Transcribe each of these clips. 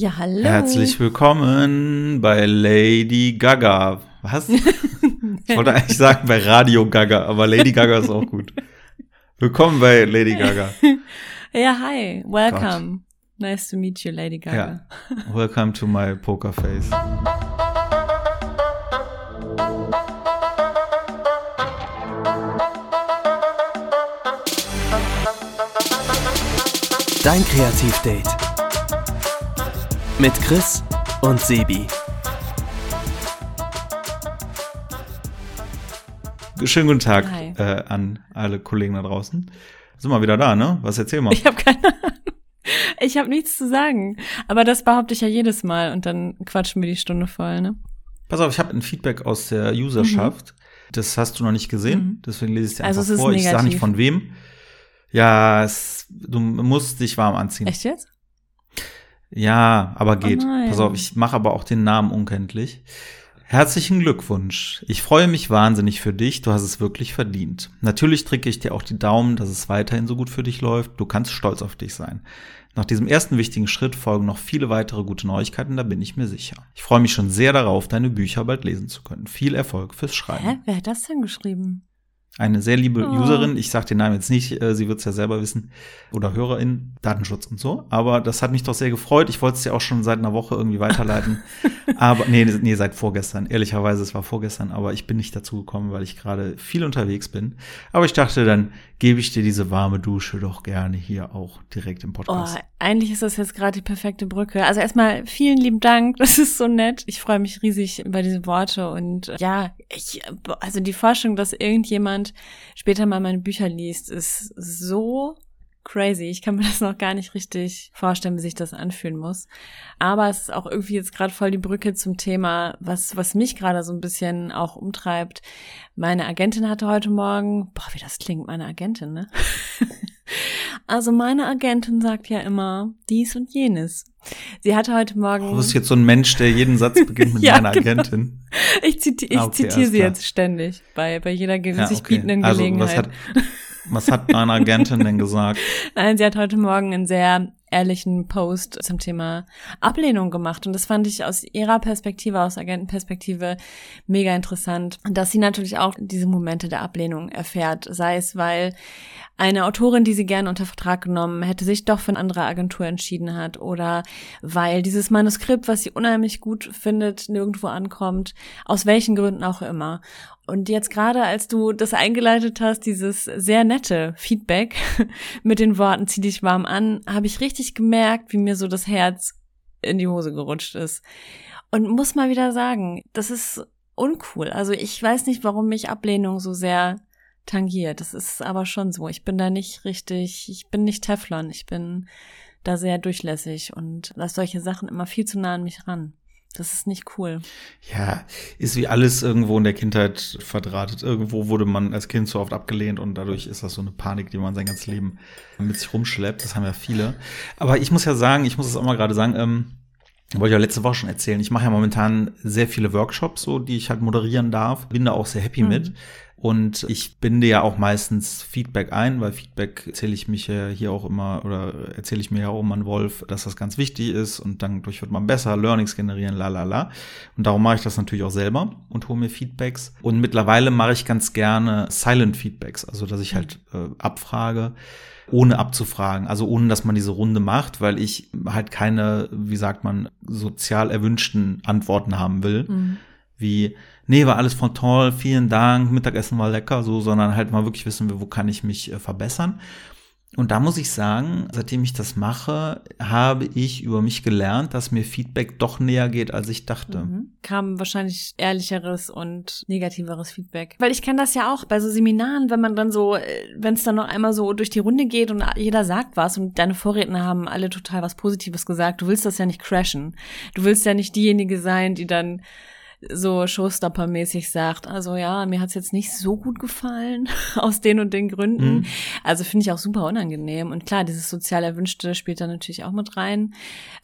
Ja, hallo. Herzlich willkommen bei Lady Gaga. Was? ich wollte eigentlich sagen bei Radio Gaga, aber Lady Gaga ist auch gut. Willkommen bei Lady Gaga. Ja, hi. Welcome. Nice to meet you, Lady Gaga. Ja. Welcome to my poker face. Dein Kreativdate. Mit Chris und Sebi. Schönen guten Tag äh, an alle Kollegen da draußen. Sind wir wieder da, ne? Was erzähl mal? Ich habe keine Ahnung. Ich habe nichts zu sagen. Aber das behaupte ich ja jedes Mal und dann quatschen wir die Stunde voll, ne? Pass auf, ich habe ein Feedback aus der Userschaft. Das hast du noch nicht gesehen, Mhm. deswegen lese ich dir Also einfach es ist vor. Ich sage nicht von wem. Ja, es, du musst dich warm anziehen. Echt jetzt? Ja, aber geht. nein. Pass auf, ich mache aber auch den Namen unkenntlich. Herzlichen Glückwunsch. Ich freue mich wahnsinnig für dich. Du hast es wirklich verdient. Natürlich drücke ich dir auch die Daumen, dass es weiterhin so gut für dich läuft. Du kannst stolz auf dich sein. Nach diesem ersten wichtigen Schritt folgen noch viele weitere gute Neuigkeiten, da bin ich mir sicher. Ich freue mich schon sehr darauf, deine Bücher bald lesen zu können. Viel Erfolg fürs Schreiben. Hä? Wer hat das denn geschrieben? Eine sehr liebe Oh. Userin, ich sage den Namen jetzt nicht, äh, sie wird es ja selber wissen, oder Hörerin, Datenschutz und so. Aber das hat mich doch sehr gefreut. Ich wollte es dir auch schon seit einer Woche irgendwie weiterleiten. aber nee, nee, seit vorgestern. Ehrlicherweise, es war vorgestern, aber ich bin nicht dazu gekommen, weil ich gerade viel unterwegs bin. Aber ich dachte, dann gebe ich dir diese warme Dusche doch gerne hier auch direkt im Oh, Podcast. eigentlich ist das jetzt gerade die perfekte Brücke. Also erstmal vielen lieben Dank, das ist so nett. Ich freue mich riesig über diese Worte und äh, ja, ich, also die Forschung, dass irgendjemand später mal meine Bücher liest, ist so crazy. Ich kann mir das noch gar nicht richtig vorstellen, wie sich das anfühlen muss. Aber es ist auch irgendwie jetzt gerade voll die Brücke zum Thema, was, was mich gerade so ein bisschen auch umtreibt. Meine Agentin hatte heute Morgen, boah, wie das klingt, meine Agentin, ne? Also meine Agentin sagt ja immer dies und jenes. Sie hatte heute Morgen. Du bist jetzt so ein Mensch, der jeden Satz beginnt mit Ja, meiner genau. Agentin. Ich, ziti ich Ah, okay, zitiere sie klar. jetzt ständig bei, bei jeder ge Ja, sich okay. bietenden Also, Gelegenheit. Was hat, meine Agentin denn gesagt? Nein, sie hat heute Morgen einen sehr ehrlichen Post zum Thema Ablehnung gemacht. Und das fand ich aus ihrer Perspektive, aus Agentenperspektive, mega interessant. Dass sie natürlich auch diese Momente der Ablehnung erfährt. Sei es, weil eine Autorin, die sie gerne unter Vertrag genommen hätte, sich doch für eine andere Agentur entschieden hat. Oder weil dieses Manuskript, was sie unheimlich gut findet, nirgendwo ankommt. Aus welchen Gründen auch immer. Und jetzt gerade, als du das eingeleitet hast, dieses sehr nette Feedback mit den Worten zieh dich warm an, habe ich richtig gemerkt, wie mir so das Herz in die Hose gerutscht ist. Und muss mal wieder sagen, das ist uncool. Also ich weiß nicht, warum mich Ablehnung so sehr tangiert. Das ist aber schon so. Ich bin da nicht richtig, ich bin nicht Teflon. Ich bin da sehr durchlässig und lasse solche Sachen immer viel zu nah an mich ran. Das ist nicht cool. Ja, ist wie alles irgendwo in der Kindheit verdrahtet. Irgendwo wurde man als Kind so oft abgelehnt und dadurch ist das so eine Panik, die man sein ganzes Leben mit sich rumschleppt. Das haben ja viele. Aber ich muss ja sagen, ich muss es auch mal gerade sagen, ähm, wollte ich ja letzte Woche schon erzählen. Ich mache ja momentan sehr viele Workshops, so die ich halt moderieren darf. Bin da auch sehr happy Mhm. mit. Und ich binde ja auch meistens Feedback ein, weil Feedback erzähle ich mich ja hier auch immer oder erzähle ich mir ja auch immer an Wolf, dass das ganz wichtig ist und dann durch wird man besser, Learnings generieren, la la la. Und darum mache ich das natürlich auch selber und hole mir Feedbacks. Und mittlerweile mache ich ganz gerne Silent Feedbacks, also dass ich halt äh, abfrage ohne abzufragen, also ohne dass man diese Runde macht, weil ich halt keine, wie sagt man, sozial erwünschten Antworten haben will Mhm. wie, nee, war alles voll toll, vielen Dank, Mittagessen war lecker, so, sondern halt mal wirklich wissen wir, wo kann ich mich äh, verbessern. Und da muss ich sagen, seitdem ich das mache, habe ich über mich gelernt, dass mir Feedback doch näher geht, als ich dachte. Mhm. Kam wahrscheinlich ehrlicheres und negativeres Feedback. Weil ich kenne das ja auch bei so Seminaren, wenn man dann so, äh, wenn es dann noch einmal so durch die Runde geht und jeder sagt was und deine Vorredner haben alle total was Positives gesagt, du willst das ja nicht crashen. Du willst ja nicht diejenige sein, die dann so Showstopper-mäßig sagt, also ja, mir hat's jetzt nicht so gut gefallen, aus den und den Gründen. Mhm. Also finde ich auch super unangenehm. Und klar, dieses sozial Erwünschte spielt da natürlich auch mit rein.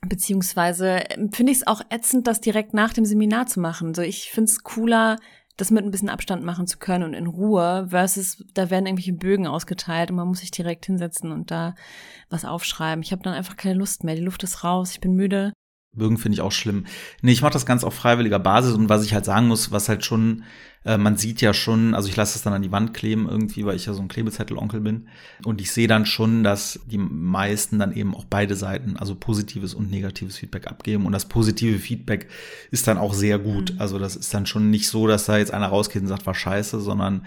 Beziehungsweise ähm, finde ich es auch ätzend, das direkt nach dem Seminar zu machen. So, ich finde es cooler, das mit ein bisschen Abstand machen zu können und in Ruhe, versus da werden irgendwelche Bögen ausgeteilt und man muss sich direkt hinsetzen und da was aufschreiben. Ich habe dann einfach keine Lust mehr. Die Luft ist raus, ich bin müde. Bürgen finde ich auch schlimm. Nee, ich mache das ganz auf freiwilliger Basis und was ich halt sagen muss, was halt schon, äh, man sieht ja schon, also ich lasse es dann an die Wand kleben irgendwie, weil ich ja so ein Klebezettelonkel bin. Und ich sehe dann schon, dass die meisten dann eben auch beide Seiten, also positives und negatives Feedback abgeben. Und das positive Feedback ist dann auch sehr gut. Mhm. Also das ist dann schon nicht so, dass da jetzt einer rausgeht und sagt, war scheiße, sondern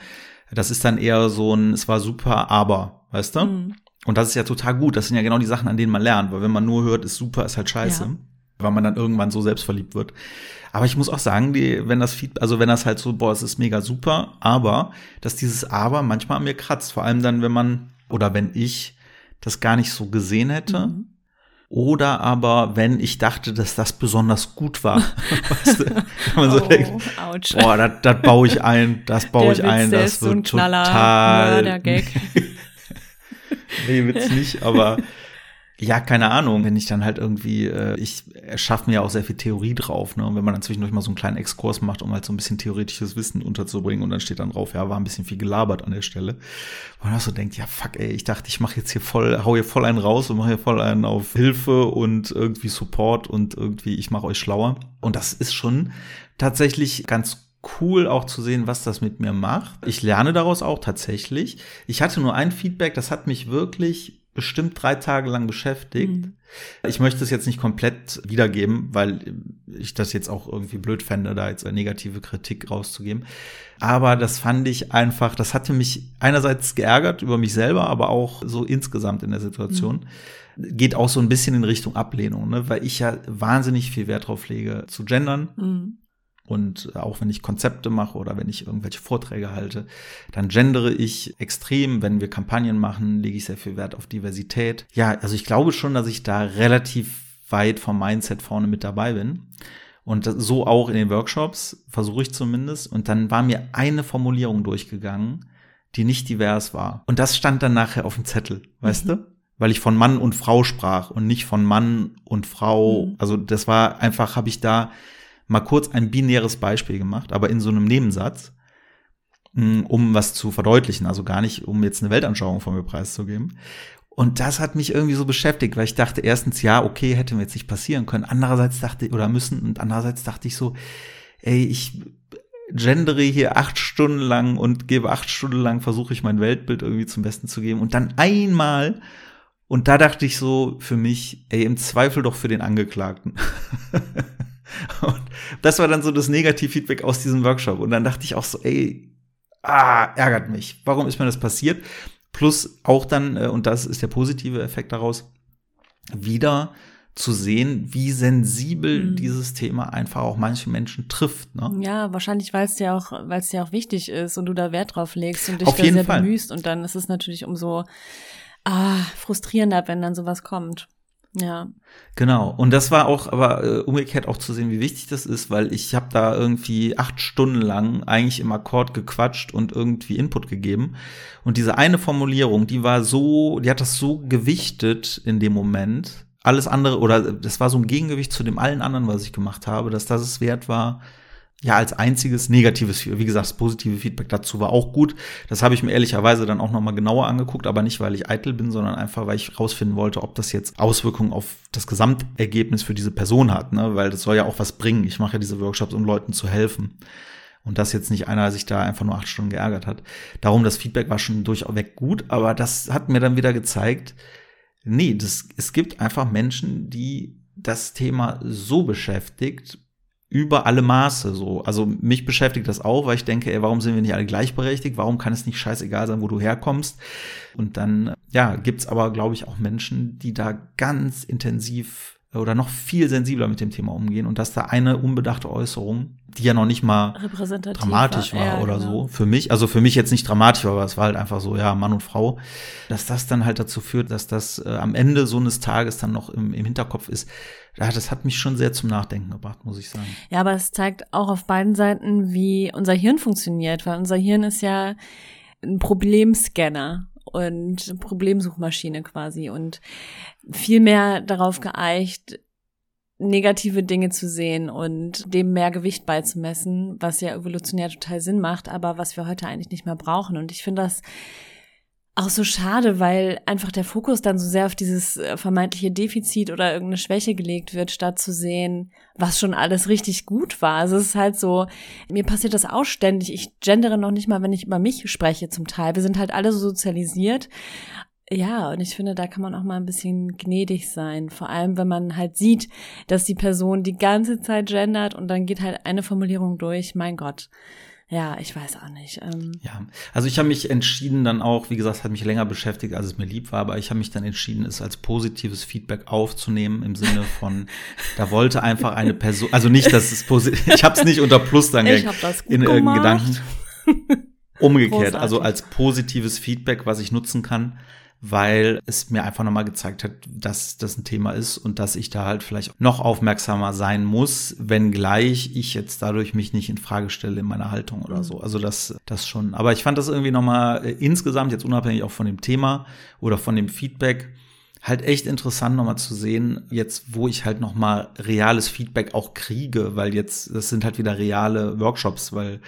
das ist dann eher so ein, es war super, aber, weißt du? Mhm. Und das ist ja total gut. Das sind ja genau die Sachen, an denen man lernt. Weil wenn man nur hört, ist super, ist halt scheiße. Ja. Weil man dann irgendwann so selbstverliebt wird. Aber ich muss auch sagen, die, wenn das Feedback, also wenn das halt so, boah, es ist mega super, aber, dass dieses Aber manchmal an mir kratzt. Vor allem dann, wenn man, oder wenn ich das gar nicht so gesehen hätte. Mhm. Oder aber, wenn ich dachte, dass das besonders gut war. weißt du, wenn man so oh, denkt, ouch. boah, das, das baue ich ein, das baue ich ein, das wird so total. nee, Witz nicht, aber ja, keine Ahnung, wenn ich dann halt irgendwie, äh, ich schaffe mir ja auch sehr viel Theorie drauf, ne? Und wenn man dann zwischendurch mal so einen kleinen Exkurs macht, um halt so ein bisschen theoretisches Wissen unterzubringen und dann steht dann drauf, ja, war ein bisschen viel gelabert an der Stelle. Und man auch so denkt, ja, fuck, ey, ich dachte, ich mache jetzt hier voll, hau hier voll einen raus und mache hier voll einen auf Hilfe und irgendwie Support und irgendwie, ich mache euch schlauer. Und das ist schon tatsächlich ganz cool auch zu sehen, was das mit mir macht. Ich lerne daraus auch tatsächlich. Ich hatte nur ein Feedback, das hat mich wirklich bestimmt drei Tage lang beschäftigt. Mhm. Ich möchte es jetzt nicht komplett wiedergeben, weil ich das jetzt auch irgendwie blöd fände, da jetzt eine negative Kritik rauszugeben. Aber das fand ich einfach, das hatte mich einerseits geärgert über mich selber, aber auch so insgesamt in der Situation. Mhm. Geht auch so ein bisschen in Richtung Ablehnung, ne? weil ich ja wahnsinnig viel Wert drauf lege, zu gendern. Mhm. Und auch wenn ich Konzepte mache oder wenn ich irgendwelche Vorträge halte, dann gendere ich extrem. Wenn wir Kampagnen machen, lege ich sehr viel Wert auf Diversität. Ja, also ich glaube schon, dass ich da relativ weit vom Mindset vorne mit dabei bin. Und so auch in den Workshops, versuche ich zumindest. Und dann war mir eine Formulierung durchgegangen, die nicht divers war. Und das stand dann nachher auf dem Zettel, weißt mhm. du? Weil ich von Mann und Frau sprach und nicht von Mann und Frau. Mhm. Also das war einfach, habe ich da mal kurz ein binäres Beispiel gemacht, aber in so einem Nebensatz, mm, um was zu verdeutlichen, also gar nicht, um jetzt eine Weltanschauung von mir preiszugeben. Und das hat mich irgendwie so beschäftigt, weil ich dachte erstens, ja, okay, hätte mir jetzt nicht passieren können. Andererseits dachte ich, oder müssen, und andererseits dachte ich so, ey, ich gendere hier acht Stunden lang und gebe acht Stunden lang, versuche ich mein Weltbild irgendwie zum Besten zu geben. Und dann einmal, und da dachte ich so für mich, ey, im Zweifel doch für den Angeklagten. Und das war dann so das Negativfeedback aus diesem Workshop. Und dann dachte ich auch so, ey, ah, ärgert mich. Warum ist mir das passiert? Plus auch dann, äh, und das ist der positive Effekt daraus, wieder zu sehen, wie sensibel mhm. dieses Thema einfach auch manche Menschen trifft. Ne? Ja, wahrscheinlich, weil es dir auch, weil es dir auch wichtig ist und du da Wert drauf legst und dich Auf da sehr Fall. bemühst und dann ist es natürlich umso ah, frustrierender, wenn dann sowas kommt. Ja. Genau. Und das war auch, aber äh, umgekehrt auch zu sehen, wie wichtig das ist, weil ich habe da irgendwie acht Stunden lang eigentlich im Akkord gequatscht und irgendwie Input gegeben. Und diese eine Formulierung, die war so, die hat das so gewichtet in dem Moment. Alles andere, oder das war so ein Gegengewicht zu dem allen anderen, was ich gemacht habe, dass das es wert war, ja, als einziges negatives, wie gesagt, das positive Feedback dazu war auch gut. Das habe ich mir ehrlicherweise dann auch nochmal genauer angeguckt, aber nicht, weil ich eitel bin, sondern einfach, weil ich rausfinden wollte, ob das jetzt Auswirkungen auf das Gesamtergebnis für diese Person hat, ne? weil das soll ja auch was bringen. Ich mache ja diese Workshops, um Leuten zu helfen. Und dass jetzt nicht einer sich da einfach nur acht Stunden geärgert hat. Darum, das Feedback war schon durchweg gut, aber das hat mir dann wieder gezeigt, nee, das, es gibt einfach Menschen, die das Thema so beschäftigt, über alle Maße so. Also mich beschäftigt das auch, weil ich denke, ey, warum sind wir nicht alle gleichberechtigt? Warum kann es nicht scheißegal sein, wo du herkommst? Und dann, ja, gibt's aber, glaube ich, auch Menschen, die da ganz intensiv oder noch viel sensibler mit dem Thema umgehen und dass da eine unbedachte Äußerung, die ja noch nicht mal dramatisch war, ja, oder genau. so, für mich, also für mich jetzt nicht dramatisch, aber es war halt einfach so, ja, Mann und Frau, dass das dann halt dazu führt, dass das äh, am Ende so eines Tages dann noch im, im Hinterkopf ist. Ja, das hat mich schon sehr zum Nachdenken gebracht, muss ich sagen. Ja, aber es zeigt auch auf beiden Seiten, wie unser Hirn funktioniert, weil unser Hirn ist ja ein Problemscanner und Problemsuchmaschine quasi und viel mehr darauf geeicht, negative Dinge zu sehen und dem mehr Gewicht beizumessen, was ja evolutionär total Sinn macht, aber was wir heute eigentlich nicht mehr brauchen. Und ich finde das auch so schade, weil einfach der Fokus dann so sehr auf dieses äh, vermeintliche Defizit oder irgendeine Schwäche gelegt wird, statt zu sehen, was schon alles richtig gut war. Also es ist halt so, mir passiert das auch ständig. Ich gendere noch nicht mal, wenn ich über mich spreche zum Teil. Wir sind halt alle so sozialisiert. Ja, und ich finde, da kann man auch mal ein bisschen gnädig sein. Vor allem, wenn man halt sieht, dass die Person die ganze Zeit gendert und dann geht halt eine Formulierung durch. Mein Gott ja, ich weiß auch nicht. Ähm. Ja, also ich habe mich entschieden dann auch, wie gesagt, hat mich länger beschäftigt, als es mir lieb war, aber ich habe mich dann entschieden, es als positives Feedback aufzunehmen im Sinne von, da wollte einfach eine Person, also nicht, dass es positiv, ich habe es nicht unter Plus dann ich hab das gut in irgendeinen Gedanken. Umgekehrt, Großartig. also als positives Feedback, was ich nutzen kann weil es mir einfach nochmal gezeigt hat, dass das ein Thema ist und dass ich da halt vielleicht noch aufmerksamer sein muss, wenngleich ich jetzt dadurch mich nicht in Frage stelle in meiner Haltung oder so. Also das, das schon. Aber ich fand das irgendwie nochmal äh, insgesamt, jetzt unabhängig auch von dem Thema oder von dem Feedback, halt echt interessant nochmal zu sehen, jetzt wo ich halt nochmal reales Feedback auch kriege, weil jetzt, das sind halt wieder reale Workshops, weil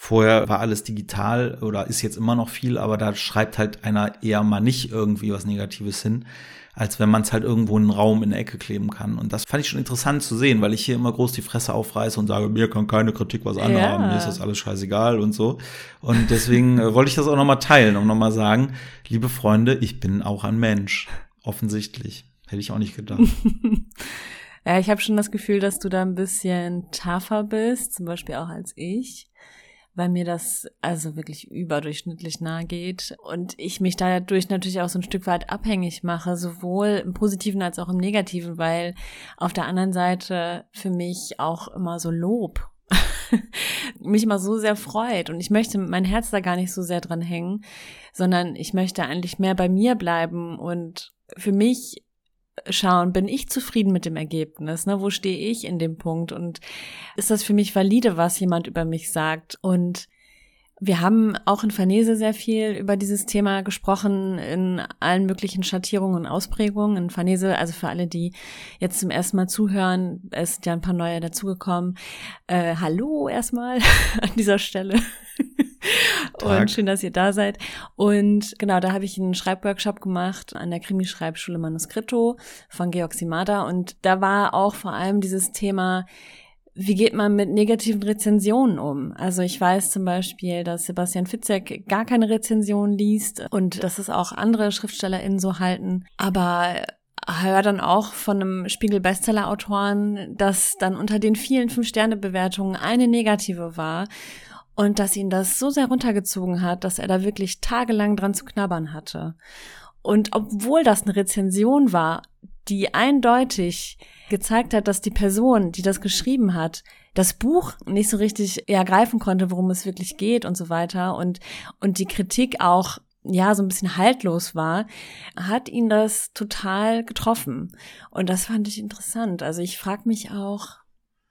Vorher war alles digital oder ist jetzt immer noch viel, aber da schreibt halt einer eher mal nicht irgendwie was Negatives hin, als wenn man es halt irgendwo in einen Raum in der Ecke kleben kann. Und das fand ich schon interessant zu sehen, weil ich hier immer groß die Fresse aufreiße und sage, mir kann keine Kritik was anhaben, ja. mir ist das alles scheißegal und so. Und deswegen äh, wollte ich das auch nochmal teilen und nochmal sagen, liebe Freunde, ich bin auch ein Mensch. Offensichtlich. Hätte ich auch nicht gedacht. ja, ich habe schon das Gefühl, dass du da ein bisschen tougher bist, zum Beispiel auch als ich weil mir das also wirklich überdurchschnittlich nahe geht und ich mich dadurch natürlich auch so ein Stück weit abhängig mache, sowohl im Positiven als auch im Negativen, weil auf der anderen Seite für mich auch immer so Lob mich immer so sehr freut und ich möchte mein Herz da gar nicht so sehr dran hängen, sondern ich möchte eigentlich mehr bei mir bleiben und für mich schauen, bin ich zufrieden mit dem Ergebnis? Ne? Wo stehe ich in dem Punkt? Und ist das für mich valide, was jemand über mich sagt? Und wir haben auch in Farnese sehr viel über dieses Thema gesprochen, in allen möglichen Schattierungen und Ausprägungen. In Farnese, also für alle, die jetzt zum ersten Mal zuhören, es sind ja ein paar neue dazugekommen. Äh, hallo erstmal an dieser Stelle. und schön, dass ihr da seid. Und genau, da habe ich einen Schreibworkshop gemacht an der Krimi-Schreibschule Manuscripto von Georg Simada. Und da war auch vor allem dieses Thema, wie geht man mit negativen Rezensionen um? Also ich weiß zum Beispiel, dass Sebastian Fitzek gar keine Rezension liest und dass es auch andere SchriftstellerInnen so halten. Aber höre dann auch von einem Spiegel-Bestseller-Autoren, dass dann unter den vielen Fünf-Sterne-Bewertungen eine negative war und dass ihn das so sehr runtergezogen hat, dass er da wirklich tagelang dran zu knabbern hatte. Und obwohl das eine Rezension war, die eindeutig gezeigt hat, dass die Person, die das geschrieben hat, das Buch nicht so richtig ergreifen konnte, worum es wirklich geht und so weiter und, und die Kritik auch ja, so ein bisschen haltlos war, hat ihn das total getroffen. Und das fand ich interessant. Also ich frage mich auch,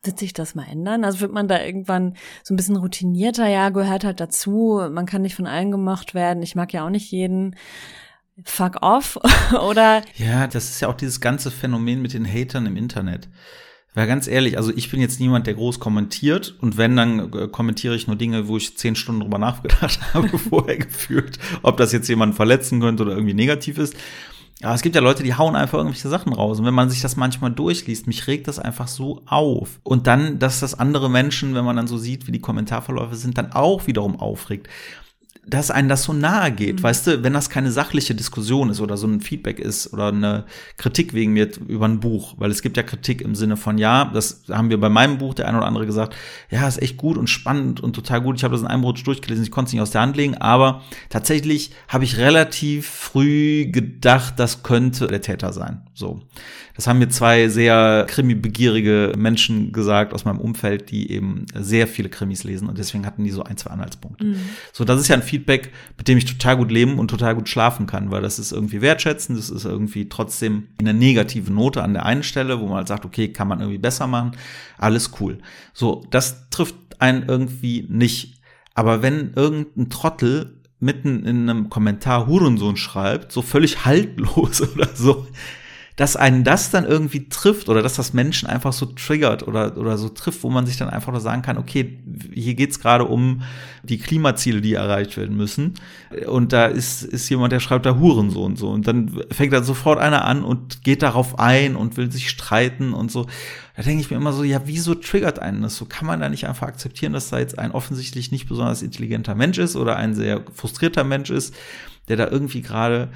wird sich das mal ändern? Also wird man da irgendwann so ein bisschen routinierter, ja, gehört halt dazu, man kann nicht von allen gemocht werden, ich mag ja auch nicht jeden. Fuck off oder? Ja, das ist ja auch dieses ganze Phänomen mit den Hatern im Internet. Weil ganz ehrlich, also ich bin jetzt niemand, der groß kommentiert und wenn, dann äh, kommentiere ich nur Dinge, wo ich zehn Stunden drüber nachgedacht habe, vorher gefühlt, ob das jetzt jemanden verletzen könnte oder irgendwie negativ ist. Aber es gibt ja Leute, die hauen einfach irgendwelche Sachen raus. Und wenn man sich das manchmal durchliest, mich regt das einfach so auf. Und dann, dass das andere Menschen, wenn man dann so sieht, wie die Kommentarverläufe sind, dann auch wiederum aufregt dass einem das so nahe geht, mhm. weißt du, wenn das keine sachliche Diskussion ist oder so ein Feedback ist oder eine Kritik wegen mir über ein Buch, weil es gibt ja Kritik im Sinne von, ja, das haben wir bei meinem Buch der eine oder andere gesagt, ja, ist echt gut und spannend und total gut. Ich habe das in einem Rutsch durchgelesen, ich konnte es nicht aus der Hand legen, aber tatsächlich habe ich relativ früh gedacht, das könnte der Täter sein. So. Das haben mir zwei sehr krimi-begierige Menschen gesagt aus meinem Umfeld, die eben sehr viele Krimis lesen und deswegen hatten die so ein, zwei Anhaltspunkte. Mhm. So, das ist ja ein Feedback, mit dem ich total gut leben und total gut schlafen kann, weil das ist irgendwie wertschätzend, das ist irgendwie trotzdem eine negative Note an der einen Stelle, wo man halt sagt, okay, kann man irgendwie besser machen, alles cool. So, das trifft einen irgendwie nicht. Aber wenn irgendein Trottel mitten in einem Kommentar Hurensohn schreibt, so völlig haltlos oder so, dass einen das dann irgendwie trifft oder dass das Menschen einfach so triggert oder, oder so trifft, wo man sich dann einfach nur sagen kann, okay, hier geht's gerade um die Klimaziele, die erreicht werden müssen. Und da ist, ist jemand, der schreibt da Hurensohn so. Und dann fängt dann sofort einer an und geht darauf ein und will sich streiten und so. Da denke ich mir immer so, ja, wieso triggert einen das? So kann man da nicht einfach akzeptieren, dass da jetzt ein offensichtlich nicht besonders intelligenter Mensch ist oder ein sehr frustrierter Mensch ist, der da irgendwie gerade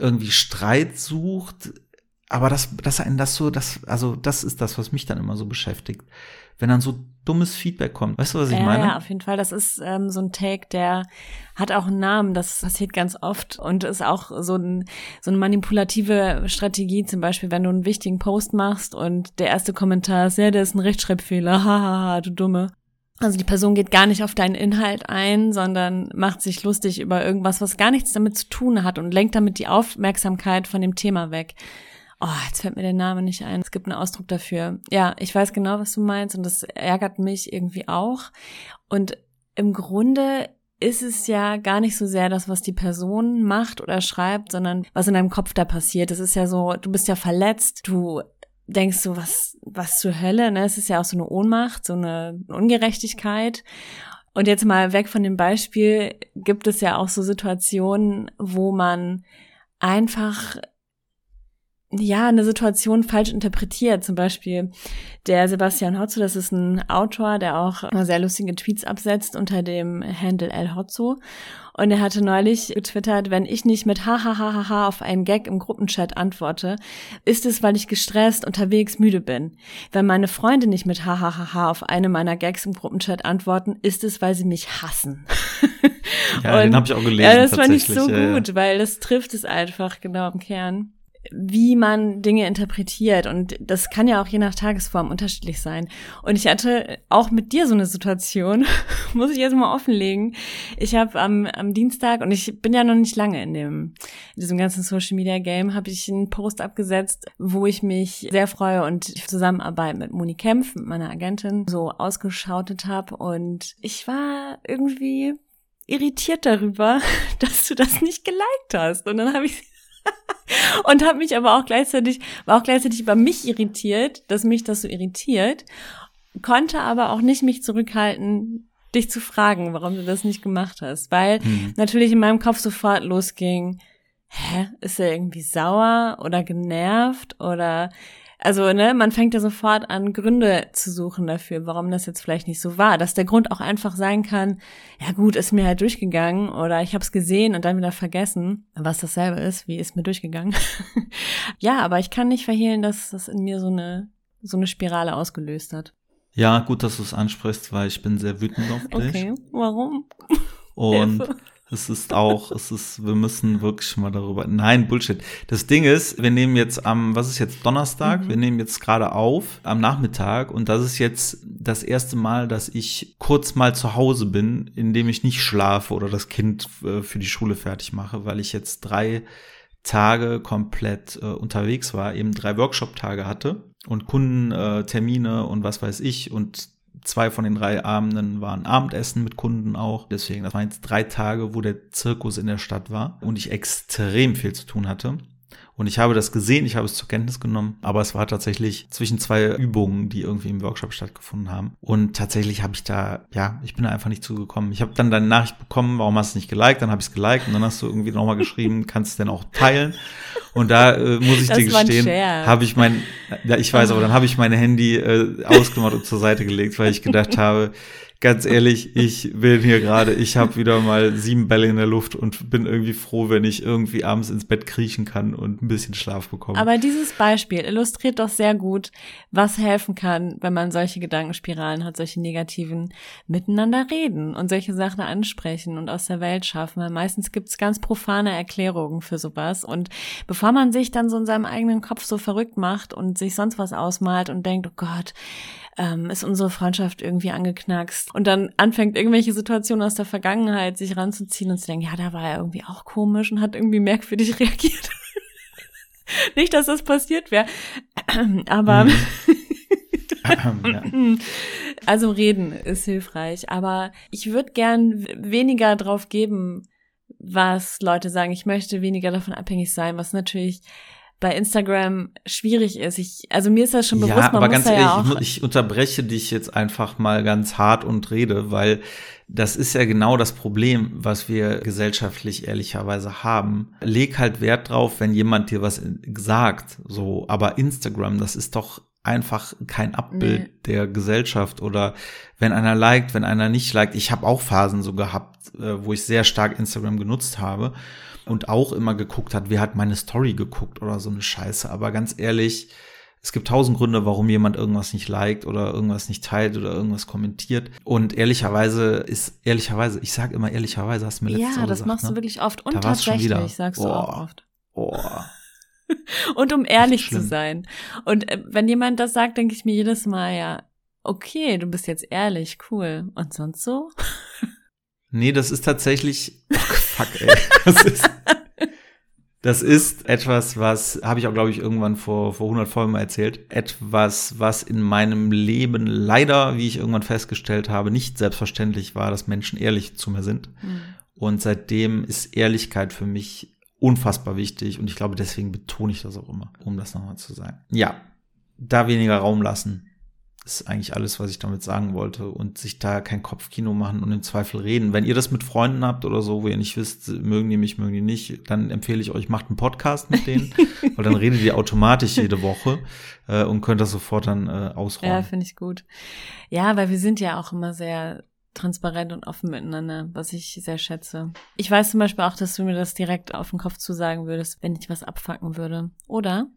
irgendwie Streit sucht. Aber das, dass einen das so, das, also das ist das, was mich dann immer so beschäftigt. Wenn dann so dummes Feedback kommt. Weißt du, was ich ja, meine? Ja, auf jeden Fall. Das ist ähm, so ein Take, der hat auch einen Namen. Das passiert ganz oft und ist auch so, ein, so eine manipulative Strategie. Zum Beispiel, wenn du einen wichtigen Post machst und der erste Kommentar ist, ja, der ist ein Rechtschreibfehler. Hahaha, du Dumme. Also die Person geht gar nicht auf deinen Inhalt ein, sondern macht sich lustig über irgendwas, was gar nichts damit zu tun hat und lenkt damit die Aufmerksamkeit von dem Thema weg. Oh, jetzt fällt mir der Name nicht ein. Es gibt einen Ausdruck dafür. Ja, ich weiß genau, was du meinst und das ärgert mich irgendwie auch. Und im Grunde ist es ja gar nicht so sehr das, was die Person macht oder schreibt, sondern was in deinem Kopf da passiert. Es ist ja so, du bist ja verletzt, du denkst so, was, was zur Hölle, ne? Es ist ja auch so eine Ohnmacht, so eine Ungerechtigkeit. Und jetzt mal weg von dem Beispiel, gibt es ja auch so Situationen, wo man einfach ja, eine Situation falsch interpretiert. Zum Beispiel der Sebastian Hotzo, das ist ein Autor, der auch sehr lustige Tweets absetzt unter dem Handle El Hotzo. Und er hatte neulich getwittert, wenn ich nicht mit hahaha auf einen Gag im Gruppenchat antworte, ist es, weil ich gestresst, unterwegs, müde bin. Wenn meine Freunde nicht mit hahaha auf eine meiner Gags im Gruppenchat antworten, ist es, weil sie mich hassen. Ja, Und, den habe ich auch gelesen. Ja, das fand ich so ja, gut, weil das trifft es einfach genau im Kern wie man Dinge interpretiert. Und das kann ja auch je nach Tagesform unterschiedlich sein. Und ich hatte auch mit dir so eine Situation, muss ich jetzt mal offenlegen. Ich habe am, am Dienstag, und ich bin ja noch nicht lange in dem in diesem ganzen Social Media Game, habe ich einen Post abgesetzt, wo ich mich sehr freue und Zusammenarbeit mit Moni Kempf, mit meiner Agentin, so ausgeschautet habe. Und ich war irgendwie irritiert darüber, dass du das nicht geliked hast. Und dann habe ich und habe mich aber auch gleichzeitig, war auch gleichzeitig über mich irritiert, dass mich das so irritiert, konnte aber auch nicht mich zurückhalten, dich zu fragen, warum du das nicht gemacht hast, weil mhm. natürlich in meinem Kopf sofort losging, hä, ist er irgendwie sauer oder genervt oder also, ne, man fängt ja sofort an, Gründe zu suchen dafür, warum das jetzt vielleicht nicht so war. Dass der Grund auch einfach sein kann, ja gut, ist mir halt durchgegangen oder ich habe es gesehen und dann wieder vergessen, was dasselbe ist, wie ist mir durchgegangen. ja, aber ich kann nicht verhehlen, dass das in mir so eine, so eine Spirale ausgelöst hat. Ja, gut, dass du es ansprichst, weil ich bin sehr wütend auf dich. Okay, warum? Und es ist auch, es ist, wir müssen wirklich mal darüber. Nein, Bullshit. Das Ding ist, wir nehmen jetzt am, was ist jetzt Donnerstag? Mhm. Wir nehmen jetzt gerade auf am Nachmittag und das ist jetzt das erste Mal, dass ich kurz mal zu Hause bin, indem ich nicht schlafe oder das Kind äh, für die Schule fertig mache, weil ich jetzt drei Tage komplett äh, unterwegs war, eben drei Workshop-Tage hatte und Kundentermine äh, und was weiß ich und zwei von den drei Abenden waren Abendessen mit Kunden auch. Deswegen, das waren jetzt drei Tage, wo der Zirkus in der Stadt war und ich extrem viel zu tun hatte. Und ich habe das gesehen, ich habe es zur Kenntnis genommen, aber es war tatsächlich zwischen zwei Übungen, die irgendwie im Workshop stattgefunden haben. Und tatsächlich habe ich da, ja, ich bin da einfach nicht zugekommen. Ich habe dann deine Nachricht bekommen, warum hast du nicht geliked? Dann habe ich es geliked und dann hast du irgendwie nochmal geschrieben, kannst du denn auch teilen? Und da äh, muss ich das dir gestehen, habe ich mein, ja, ich weiß, aber dann habe ich mein Handy äh, ausgemacht und zur Seite gelegt, weil ich gedacht habe, ganz ehrlich, ich bin hier gerade, ich habe wieder mal sieben Bälle in der Luft und bin irgendwie froh, wenn ich irgendwie abends ins Bett kriechen kann und ein bisschen Schlaf bekomme. Aber dieses Beispiel illustriert doch sehr gut, was helfen kann, wenn man solche Gedankenspiralen hat, solche negativen miteinander reden und solche Sachen ansprechen und aus der Welt schaffen. Weil meistens gibt's ganz profane Erklärungen für sowas. Und bevor man sich dann so in seinem eigenen Kopf so verrückt macht und sich sonst was ausmalt und denkt, oh Gott, ähm, ist unsere Freundschaft irgendwie angeknackst und dann anfängt irgendwelche Situationen aus der Vergangenheit sich ranzuziehen und zu denken, ja, da war er irgendwie auch komisch und hat irgendwie merkwürdig reagiert. Nicht, dass das passiert wäre, aber mhm. also reden ist hilfreich, aber ich würde gern weniger drauf geben, was Leute sagen. Ich möchte weniger davon abhängig sein, was natürlich bei Instagram schwierig ist. Ich, also mir ist das schon bewusst, ja, man aber muss ganz ehrlich, ja ich, ich unterbreche dich jetzt einfach mal ganz hart und rede, weil das ist ja genau das Problem, was wir gesellschaftlich ehrlicherweise haben. Leg halt Wert drauf, wenn jemand dir was sagt, so, aber Instagram, das ist doch einfach kein Abbild Nee. der Gesellschaft oder wenn einer liked, wenn einer nicht liked. Ich habe auch Phasen so gehabt, äh, wo ich sehr stark Instagram genutzt habe und auch immer geguckt hat, wer hat meine Story geguckt oder so eine Scheiße. Aber ganz ehrlich, es gibt tausend Gründe, warum jemand irgendwas nicht liked oder irgendwas nicht teilt oder irgendwas kommentiert. Und ehrlicherweise ist, ehrlicherweise, ich sage immer ehrlicherweise, hast du mir letztes Ja, Mal das gesagt, machst ne? du wirklich oft. Und Da tatsächlich, wieder. sagst du Boah. auch oft. Oh, Und um ehrlich zu sein. Und äh, wenn jemand das sagt, denke ich mir jedes Mal, ja, okay, du bist jetzt ehrlich, cool. Und sonst so? Nee, das ist tatsächlich. Oh, fuck, ey. Das ist, das ist etwas, was, habe ich auch, glaube ich, irgendwann vor, vor 100 Folgen mal erzählt. Etwas, was in meinem Leben leider, wie ich irgendwann festgestellt habe, nicht selbstverständlich war, dass Menschen ehrlich zu mir sind. Und seitdem ist Ehrlichkeit für mich unfassbar wichtig. Und ich glaube, deswegen betone ich das auch immer, um das nochmal zu sagen. Ja, da weniger Raum lassen. Ist eigentlich alles, was ich damit sagen wollte. Und sich da kein Kopfkino machen und im Zweifel reden. Wenn ihr das mit Freunden habt oder so, wo ihr nicht wisst, mögen die mich, mögen die nicht, dann empfehle ich euch, macht einen Podcast mit denen, weil dann redet ihr automatisch jede Woche äh, und könnt das sofort dann äh, Ja, ausräumen. finde ich gut. Ja, weil wir sind ja auch immer sehr transparent und offen miteinander, was ich sehr schätze. Ich weiß zum Beispiel auch, dass du mir das direkt auf den Kopf zusagen würdest, wenn ich was abfacken würde. Oder?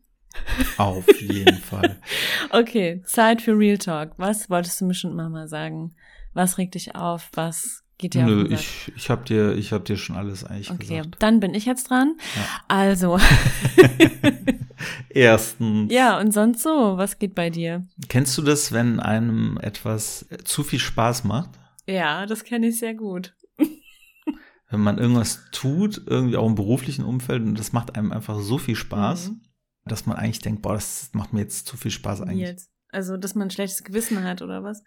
Auf jeden Fall. Okay, Zeit für Real Talk. Was wolltest du mir schon immer mal sagen? Was regt dich auf? Was geht dir auf Nö, Sack? ich, ich habe dir, ich hab dir schon alles eigentlich Okay, gesagt. dann bin ich jetzt dran. Ja. Also, Erstens. ja, und sonst so, was geht bei dir? Kennst du das, wenn einem etwas zu viel Spaß macht? Ja, das kenne ich sehr gut. Wenn man irgendwas tut, irgendwie auch im beruflichen Umfeld, und das macht einem einfach so viel Spaß, Mhm. Dass man eigentlich denkt, boah, das macht mir jetzt zu viel Spaß eigentlich. Jetzt. Also, dass man ein schlechtes Gewissen hat, oder was?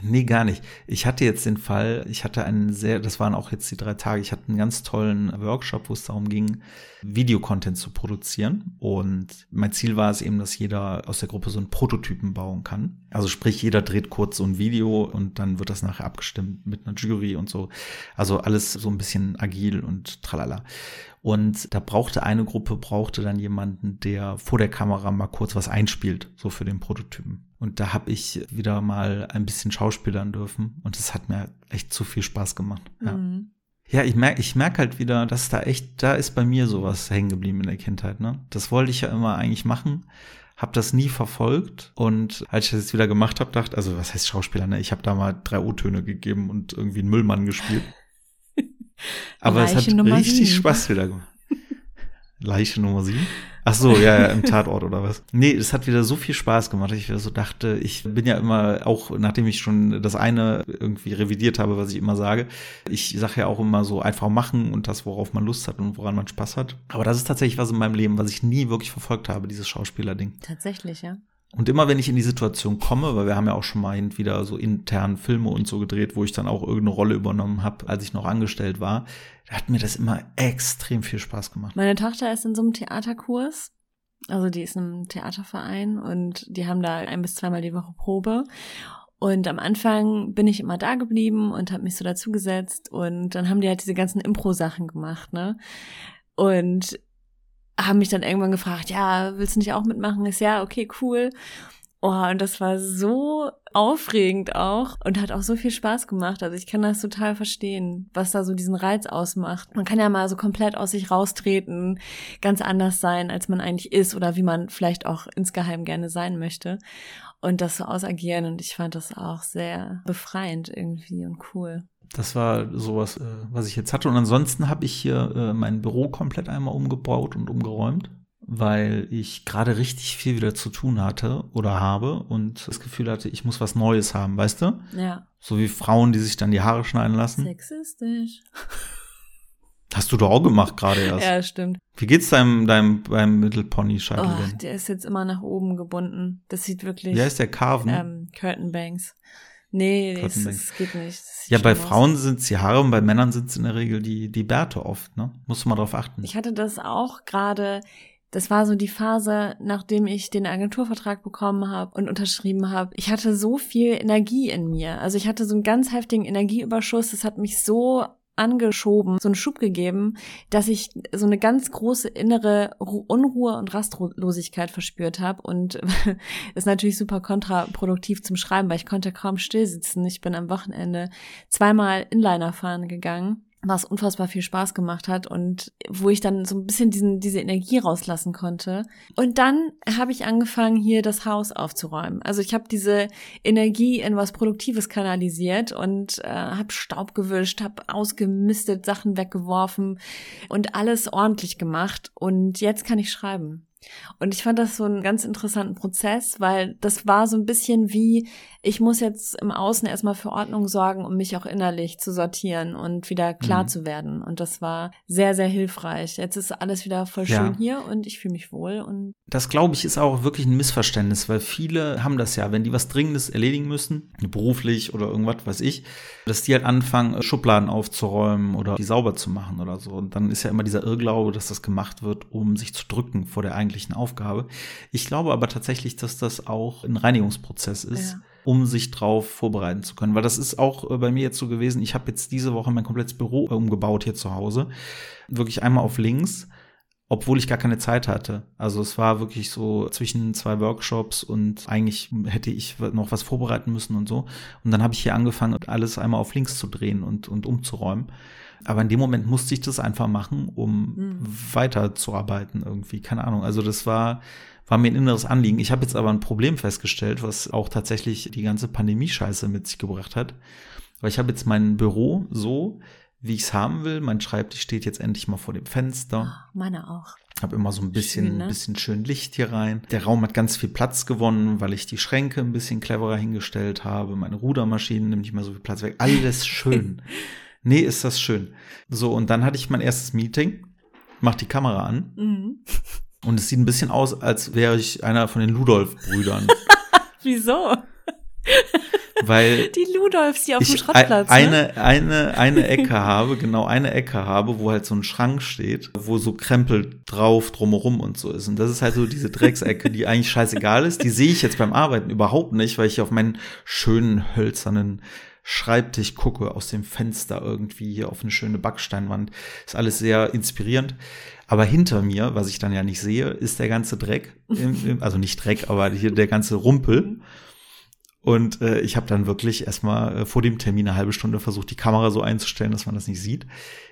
Nee, gar nicht. Ich hatte jetzt den Fall, ich hatte einen sehr, das waren auch jetzt die drei Tage, ich hatte einen ganz tollen Workshop, wo es darum ging, Videocontent zu produzieren. Und mein Ziel war es eben, dass jeder aus der Gruppe so einen Prototypen bauen kann. Also sprich, jeder dreht kurz so ein Video und dann wird das nachher abgestimmt mit einer Jury und so. Also alles so ein bisschen agil und tralala. Und da brauchte eine Gruppe, brauchte dann jemanden, der vor der Kamera mal kurz was einspielt, so für den Prototypen. Und da habe ich wieder mal ein bisschen schauspielern dürfen und es hat mir echt zu viel Spaß gemacht. Ja, Mhm. ja ich merke ich merk halt wieder, dass da echt, da ist bei mir sowas hängen geblieben in der Kindheit. Ne? Das wollte ich ja immer eigentlich machen, habe das nie verfolgt und als ich das jetzt wieder gemacht habe, dachte, also was heißt Schauspieler, ne? Ich habe da mal drei O-Töne gegeben und irgendwie einen Müllmann gespielt. Aber es Leiche hat Nummer richtig sieben. Spaß wieder gemacht. Leiche Nummer sieben? Ach so, ja, ja, im Tatort oder was? Nee, es hat wieder so viel Spaß gemacht, dass ich so dachte, ich bin ja immer, auch nachdem ich schon das eine irgendwie revidiert habe, was ich immer sage, ich sage ja auch immer so einfach machen und das, worauf man Lust hat und woran man Spaß hat. Aber das ist tatsächlich was in meinem Leben, was ich nie wirklich verfolgt habe, dieses Schauspielerding. Tatsächlich, ja. Und immer wenn ich in die Situation komme, weil wir haben ja auch schon mal wieder so intern Filme und so gedreht, wo ich dann auch irgendeine Rolle übernommen habe, als ich noch angestellt war, hat mir das immer extrem viel Spaß gemacht. Meine Tochter ist in so einem Theaterkurs. Also die ist einem Theaterverein und die haben da ein bis zweimal die Woche Probe. Und am Anfang bin ich immer da geblieben und habe mich so dazugesetzt und dann haben die halt diese ganzen Impro-Sachen gemacht, ne? Und haben mich dann irgendwann gefragt, ja, willst du nicht auch mitmachen? Ist ja, okay, cool. Oh, und das war so aufregend auch und hat auch so viel Spaß gemacht. Also ich kann das total verstehen, was da so diesen Reiz ausmacht. Man kann ja mal so komplett aus sich raustreten, ganz anders sein, als man eigentlich ist oder wie man vielleicht auch insgeheim gerne sein möchte. Und das so ausagieren. Und ich fand das auch sehr befreiend irgendwie und cool. Das war sowas, äh, was ich jetzt hatte. Und ansonsten habe ich hier äh, mein Büro komplett einmal umgebaut und umgeräumt, weil ich gerade richtig viel wieder zu tun hatte oder habe und das Gefühl hatte, ich muss was Neues haben, weißt du? Ja. So wie Frauen, die sich dann die Haare schneiden lassen. Sexistisch. Hast du doch auch gemacht gerade erst. Ja, stimmt. Wie geht's deinem, deinem beim Mittelpony-Scheitel Oh, denn? der ist jetzt immer nach oben gebunden. Das sieht wirklich. Wie heißt der Carven? ähm, Curtain Banks. Nee, es, Curtain Banks. es geht nicht. Ja, bei. Frauen sind's die Haare und bei Männern sind's in der Regel die, die Bärte oft, ne? Musst du mal drauf achten. Ich hatte das auch gerade das war so die Phase, nachdem ich den Agenturvertrag bekommen habe und unterschrieben habe. Ich hatte so viel Energie in mir. Also ich hatte so einen ganz heftigen Energieüberschuss. Das hat mich so angeschoben, so einen Schub gegeben, dass ich so eine ganz große innere Unruhe und Rastlosigkeit verspürt habe und ist natürlich super kontraproduktiv zum Schreiben, weil ich konnte kaum still sitzen. Ich bin am Wochenende zweimal Inliner fahren gegangen was unfassbar viel Spaß gemacht hat und wo ich dann so ein bisschen diesen, diese Energie rauslassen konnte. Und dann habe ich angefangen, hier das Haus aufzuräumen. Also ich habe diese Energie in was Produktives kanalisiert und äh, habe Staub gewischt, habe ausgemistet, Sachen weggeworfen und alles ordentlich gemacht. Und jetzt kann ich schreiben. Und ich fand das so einen ganz interessanten Prozess, weil das war so ein bisschen wie, ich muss jetzt im Außen erstmal für Ordnung sorgen, um mich auch innerlich zu sortieren und wieder klar mhm. zu werden. Und das war sehr, sehr hilfreich. Jetzt ist alles wieder voll schön ja. hier und ich fühle mich wohl. Und das glaube ich ist auch wirklich ein Missverständnis, weil viele haben das ja, wenn die was Dringendes erledigen müssen, beruflich oder irgendwas, weiß ich, dass die halt anfangen, Schubladen aufzuräumen oder die sauber zu machen oder so. Und dann ist ja immer dieser Irrglaube, dass das gemacht wird, um sich zu drücken vor der eigentlichen Aufgabe. Ich glaube aber tatsächlich, dass das auch ein Reinigungsprozess ist. Ja um sich drauf vorbereiten zu können. Weil das ist auch äh, bei mir jetzt so gewesen. Ich habe jetzt diese Woche mein komplettes Büro umgebaut hier zu Hause. Wirklich einmal auf links, obwohl ich gar keine Zeit hatte. Also es war wirklich so zwischen zwei Workshops und eigentlich hätte ich noch was vorbereiten müssen und so. Und dann habe ich hier angefangen, alles einmal auf links zu drehen und, und umzuräumen. Aber in dem Moment musste ich das einfach machen, um mhm. weiterzuarbeiten irgendwie. Keine Ahnung. Also das war war mir ein inneres Anliegen. Ich habe jetzt aber ein Problem festgestellt, was auch tatsächlich die ganze Pandemie-Scheiße mit sich gebracht hat. Weil ich habe jetzt mein Büro so, wie ich es haben will. Mein Schreibtisch steht jetzt endlich mal vor dem Fenster. Oh, meine auch. Habe immer so ein bisschen, schön, ne? bisschen schön Licht hier rein. Der Raum hat ganz viel Platz gewonnen, weil ich die Schränke ein bisschen cleverer hingestellt habe. Meine Rudermaschinen nimmt nicht mehr so viel Platz weg. Alles schön. nee, ist das schön. So, und dann hatte ich mein erstes Meeting. Mach die Kamera an. Mhm. Und es sieht ein bisschen aus, als wäre ich einer von den Ludolf-Brüdern. Wieso? Weil die Ludolfs, die auf dem Schrottplatz. Eine, ne? eine, eine Ecke habe, genau eine Ecke habe, wo halt so ein Schrank steht, wo so Krempel drauf, drumherum und so ist. Und das ist halt so diese Drecksecke, die eigentlich scheißegal ist. Die sehe ich jetzt beim Arbeiten überhaupt nicht, weil ich auf meinen schönen hölzernen Schreibtisch gucke aus dem Fenster irgendwie hier auf eine schöne Backsteinwand. Ist alles sehr inspirierend. Aber hinter mir, was ich dann ja nicht sehe, ist der ganze Dreck. Im, im, also nicht Dreck, aber hier der ganze Rumpel. Und äh, ich habe dann wirklich erstmal äh, vor dem Termin eine halbe Stunde versucht, die Kamera so einzustellen, dass man das nicht sieht.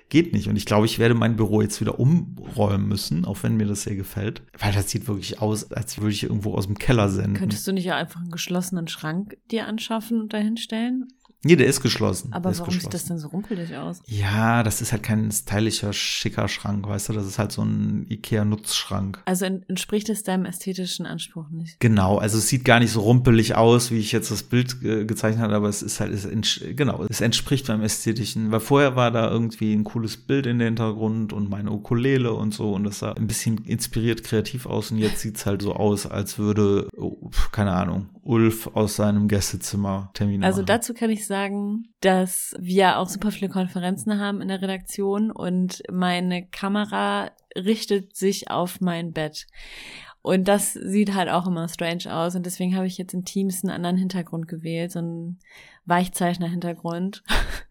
Geht nicht. Und ich glaube, ich werde mein Büro jetzt wieder umräumen müssen, auch wenn mir das sehr gefällt. Weil das sieht wirklich aus, als würde ich irgendwo aus dem Keller senden. Könntest du nicht einfach einen geschlossenen Schrank dir anschaffen und dahin stellen? Nee, der ist geschlossen. Aber warum sieht das denn so rumpelig aus? Ja, das ist halt kein stylischer, schicker Schrank, weißt du? Das ist halt so ein Ikea-Nutzschrank. Also entspricht es deinem ästhetischen Anspruch nicht? Genau, also es sieht gar nicht so rumpelig aus, wie ich jetzt das Bild äh, gezeichnet habe, aber es ist halt, es genau, es entspricht meinem ästhetischen, weil vorher war da irgendwie ein cooles Bild in der Hintergrund und meine Ukulele und so und das sah ein bisschen inspiriert kreativ aus und jetzt sieht's halt so aus, als würde, oh, keine Ahnung, Ulf aus seinem Gästezimmer Termine Also machen. dazu kann ich sagen, dass wir auch super viele Konferenzen haben in der Redaktion und meine Kamera richtet sich auf mein Bett. Und das sieht halt auch immer strange aus. Und deswegen habe ich jetzt in Teams einen anderen Hintergrund gewählt, so einen Weichzeichner-Hintergrund,